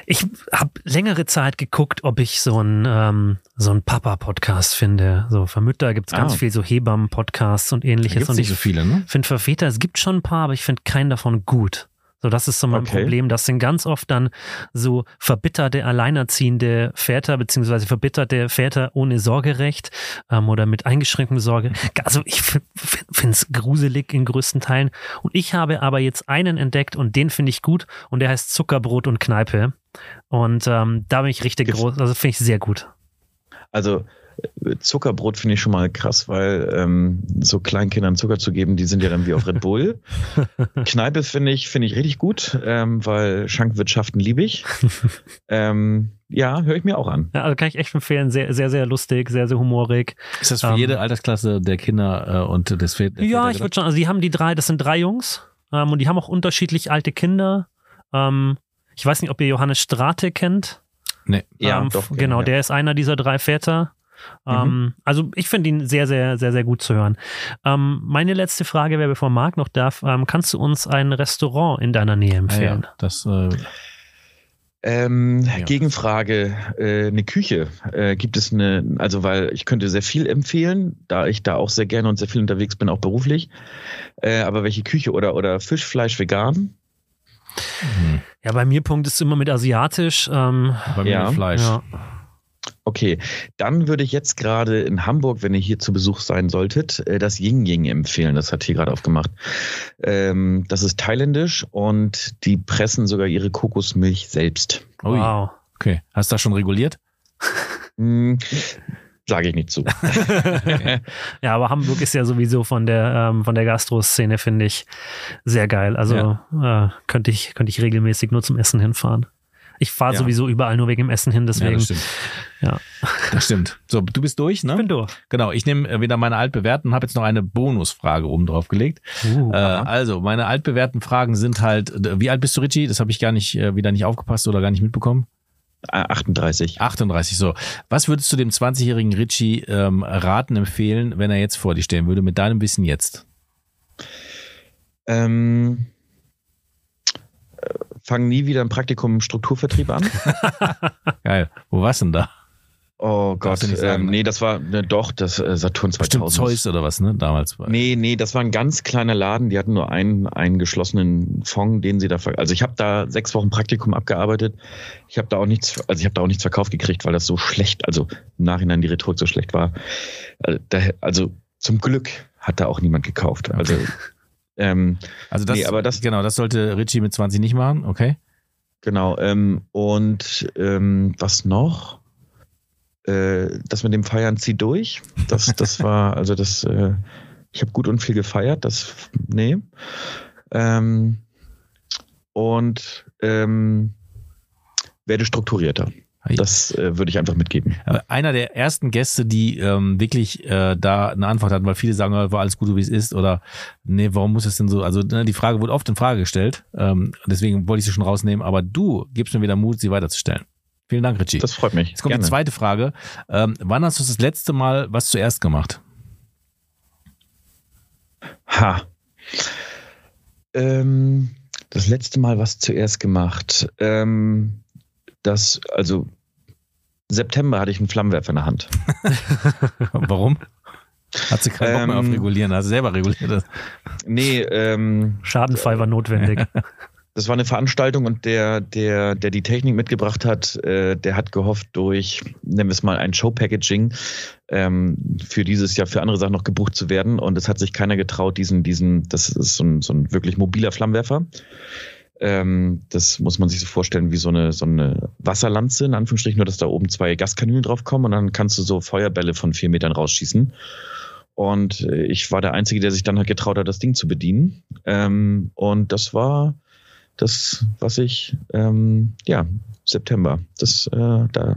ich habe längere Zeit geguckt, ob ich so einen ähm, so einen Papa-Podcast finde. So für Mütter gibt es ganz ah. viel so Hebammen-Podcasts und ähnliches. Da und nicht so viele, ne? finde für Väter, es gibt schon ein paar, aber ich finde keinen davon gut. So, das ist so mein Okay. Problem. Das sind ganz oft dann so verbitterte, alleinerziehende Väter, beziehungsweise verbitterte Väter ohne Sorgerecht ähm, oder mit eingeschränktem Sorge. Also ich finde es gruselig in größten Teilen. Und ich habe aber jetzt einen entdeckt und den finde ich gut und der heißt Zuckerbrot und Kneipe. Und ähm, da bin ich richtig Gibt's- groß, also finde ich sehr gut. Also Zuckerbrot finde ich schon mal krass, weil ähm, so Kleinkindern Zucker zu geben, die sind ja dann wie auf Red Bull. Kneipe finde ich, finde ich richtig gut, ähm, weil Schankwirtschaften liebe ich. ähm, ja, höre ich mir auch an. Ja, also kann ich echt empfehlen. Sehr, sehr, sehr lustig, sehr, sehr humorig. Ist das für Ähm, jede Altersklasse der Kinder äh, und des Väter? Ja, ich würde schon, also die haben die drei, das sind drei Jungs ähm, und die haben auch unterschiedlich alte Kinder. Ähm, ich weiß nicht, ob ihr Johannes Strate kennt. Nee. Ja, ähm, doch, genau, ja. der ist einer dieser drei Väter. Ähm, also ich finde ihn sehr, sehr, sehr, sehr gut zu hören. Ähm, meine letzte Frage wäre, bevor Marc noch darf, ähm, kannst du uns ein Restaurant in deiner Nähe Ah, empfehlen? ja, das, äh, Ähm, Ja. Gegenfrage, äh, eine Küche. Äh, gibt es eine, also weil ich könnte sehr viel empfehlen, da ich da auch sehr gerne und sehr viel unterwegs bin, auch beruflich. Äh, aber welche Küche oder, oder Fisch, Fleisch, vegan? hm, Ja, bei mir Punkt ist immer mit asiatisch. Ähm, bei mir Ja. Fleisch. ja. Okay, dann würde ich jetzt gerade in Hamburg, wenn ihr hier zu Besuch sein solltet, äh, das Ying Ying empfehlen. Das hat hier gerade aufgemacht. Ähm, das ist thailändisch und die pressen sogar ihre Kokosmilch selbst. Ui, Wow. Okay. Hast du das schon reguliert? Hm, Sage ich nicht zu. Ja, aber Hamburg ist ja sowieso von der, ähm, von der Gastro-Szene, finde ich, sehr geil. Also äh, könnte ich, könnte ich regelmäßig nur zum Essen hinfahren. Ich fahre Ja. sowieso überall nur wegen dem Essen hin, Ja, deswegen. das stimmt. Ja. Das stimmt. So, du bist durch, ich ne? bin durch. Genau, ich nehme äh, wieder meine altbewährten und habe jetzt noch eine Bonusfrage oben drauf gelegt. Uh, Äh, also, meine altbewährten Fragen sind halt, wie alt bist du, Richie? Das habe ich gar nicht, äh, wieder nicht aufgepasst oder gar nicht mitbekommen. Äh, 38. 38, so. Was würdest du dem 20-jährigen Richie ähm, raten, empfehlen, wenn er jetzt vor dir stehen würde, mit deinem Wissen jetzt? Ähm, äh, fang nie wieder ein Praktikum im Strukturvertrieb an. Geil. Wo warst denn da? Oh Gott, sagen, ähm, ne? nee, das war ne, doch das äh, Saturn 2000. Bestimmt Zeus oder was, ne? Damals. Nee, nee, das war ein ganz kleiner Laden. Die hatten nur einen, einen geschlossenen Fonds, den sie da Also ich habe da sechs Wochen Praktikum abgearbeitet. Ich habe da auch nichts, also ich habe da auch nichts verkauft gekriegt, weil das so schlecht, also im Nachhinein die Rhetorik so schlecht war. Also, da, also zum Glück hat da auch niemand gekauft. Also ähm, Also das, Nee, aber das- genau, das sollte Richie mit 20 nicht machen, okay? genau. Ähm, und ähm, was noch? Äh, das mit dem Feiern zieh durch. Das, das war, also das, äh, ich habe gut und viel gefeiert. Das, nee. Ähm, und ähm, werde strukturierter. Das äh, würde ich einfach mitgeben. Einer der ersten Gäste, die ähm, wirklich äh, da eine Antwort hatten, weil viele sagen, war alles gut, so wie es ist, oder nee, warum muss es denn so? Also ne, die Frage wurde oft in Frage gestellt, ähm, deswegen wollte ich sie schon rausnehmen, aber du gibst mir wieder Mut, sie weiterzustellen. Vielen Dank, Richie. Das freut mich. Jetzt kommt Gerne. die zweite Frage. Ähm, wann hast du das letzte Mal was zuerst gemacht? Ha. Ähm, das letzte Mal was zuerst gemacht. Ähm, das, also September hatte ich einen Flammenwerfer in der Hand. Warum? Hat sie keinen Bock mehr auf Ähm, regulieren, hast du selber reguliert. Das. Nee, ähm, Schadenfrei war notwendig. das war eine Veranstaltung und der, der, der die Technik mitgebracht hat, äh, der hat gehofft, durch, nennen wir es mal, ein Show-Packaging ähm, für dieses Jahr für andere Sachen noch gebucht zu werden. Und es hat sich keiner getraut, diesen, diesen, das ist so ein, so ein wirklich mobiler Flammenwerfer. Ähm, das muss man sich so vorstellen wie so eine, so eine Wasserlanze, in Anführungsstrichen, nur dass da oben zwei Gaskanülen drauf kommen und dann kannst du so Feuerbälle von vier Metern rausschießen. Und äh, ich war der Einzige, der sich dann halt getraut hat, das Ding zu bedienen. Ähm, und das war das, was ich, ähm, ja, September. Das, äh, da,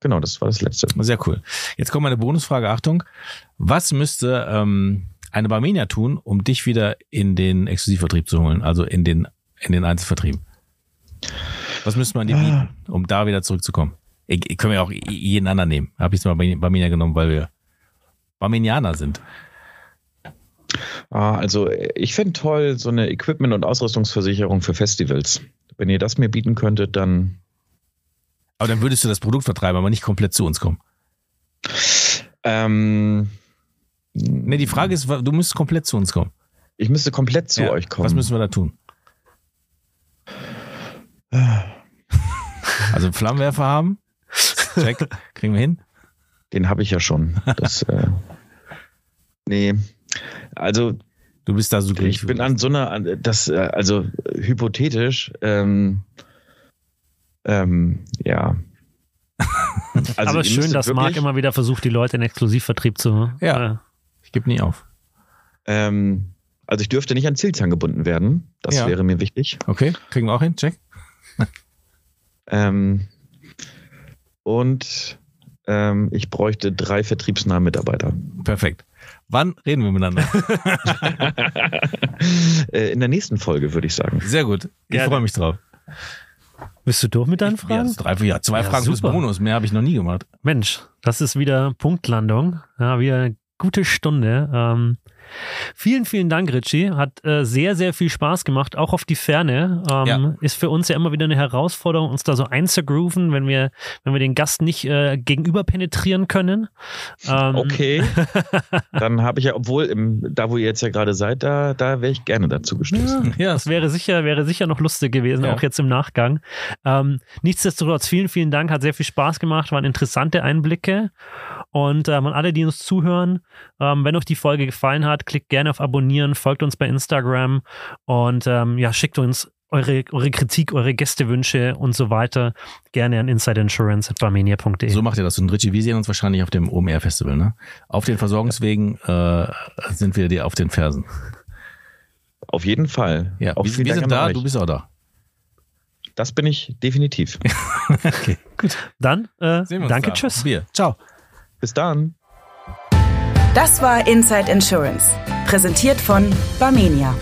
genau, das war das letzte. Sehr cool. Jetzt kommt meine Bonusfrage, Achtung. Was müsste ähm, eine Barmenia tun, um dich wieder in den Exklusivvertrieb zu holen, also in den, in den Einzelvertrieb? Was müsste man dir Ah. bieten, um da wieder zurückzukommen? Ich, ich können wir auch jeden anderen nehmen. Habe ich mal Barmenia genommen, weil wir Barmenianer sind. Ah, also ich fände toll, so eine Equipment- und Ausrüstungsversicherung für Festivals. Wenn ihr das mir bieten könntet, dann Aber dann würdest du das Produkt vertreiben, aber nicht komplett zu uns kommen. ähm, Nee, die Frage ist, du müsstest komplett zu uns kommen. ich müsste komplett zu Ja, euch kommen. Was müssen wir da tun? Also Flammenwerfer haben? Check. Kriegen wir hin? Den habe ich ja schon. Das, äh, nee, also Du bist da super. ich bin an so einer, das, äh, also hypothetisch, ähm, ähm, ja. Also Aber schön, dass Marc immer wieder versucht, die Leute in Exklusivvertrieb zu. Ja. Äh, Ich gebe nie auf. Ähm, also ich dürfte nicht an Zielzahn gebunden werden. Das Ja. wäre mir wichtig. Okay, kriegen wir auch hin? Check. Ähm, und ähm, ich bräuchte drei vertriebsnahe Mitarbeiter. Perfekt. Wann reden wir miteinander? äh, in der nächsten Folge würde ich sagen. Sehr gut. Ich freue mich drauf. bist du durch mit deinen Ja, Fragen? das drei, ja zwei Ja, Fragen super. Bonus. Mehr habe ich noch nie gemacht. Mensch, das ist wieder Punktlandung. Ja, wieder eine gute Stunde. Ähm, vielen, vielen Dank, Richie. Hat äh, sehr, sehr viel Spaß gemacht, auch auf die Ferne. Ähm, Ja. Ist für uns ja immer wieder eine Herausforderung, uns da so einzugrooven, wenn wir, wenn wir den Gast nicht äh, gegenüber penetrieren können. Ähm, Okay. Dann habe ich ja, obwohl im, da, wo ihr jetzt ja gerade seid, da, da wäre ich gerne dazu gestoßen. Ja, Das wäre sicher, wäre sicher noch lustig gewesen, Ja. auch jetzt im Nachgang. Ähm, nichtsdestotrotz, vielen, vielen Dank, hat sehr viel Spaß gemacht, waren interessante Einblicke. Und ähm, an alle, die uns zuhören, ähm, wenn euch die Folge gefallen hat, klickt gerne auf Abonnieren, folgt uns bei Instagram und ähm, ja, schickt uns eure, eure Kritik, eure Gästewünsche und so weiter gerne an insideinsurance.barmenia.de. So macht ihr das. Und Richie, wir sehen uns wahrscheinlich auf dem OMR-Festival, ne? Auf den Versorgungswegen äh, sind wir dir auf den Fersen. Auf jeden Fall. Ja, auch wir, wir sind da, euch. du bist auch da. Das bin ich definitiv. Okay, gut. Dann äh, Sehen wir uns danke, da. tschüss. Wir. Ciao. Bis dann. Das war Inside Insurance, präsentiert von Barmenia.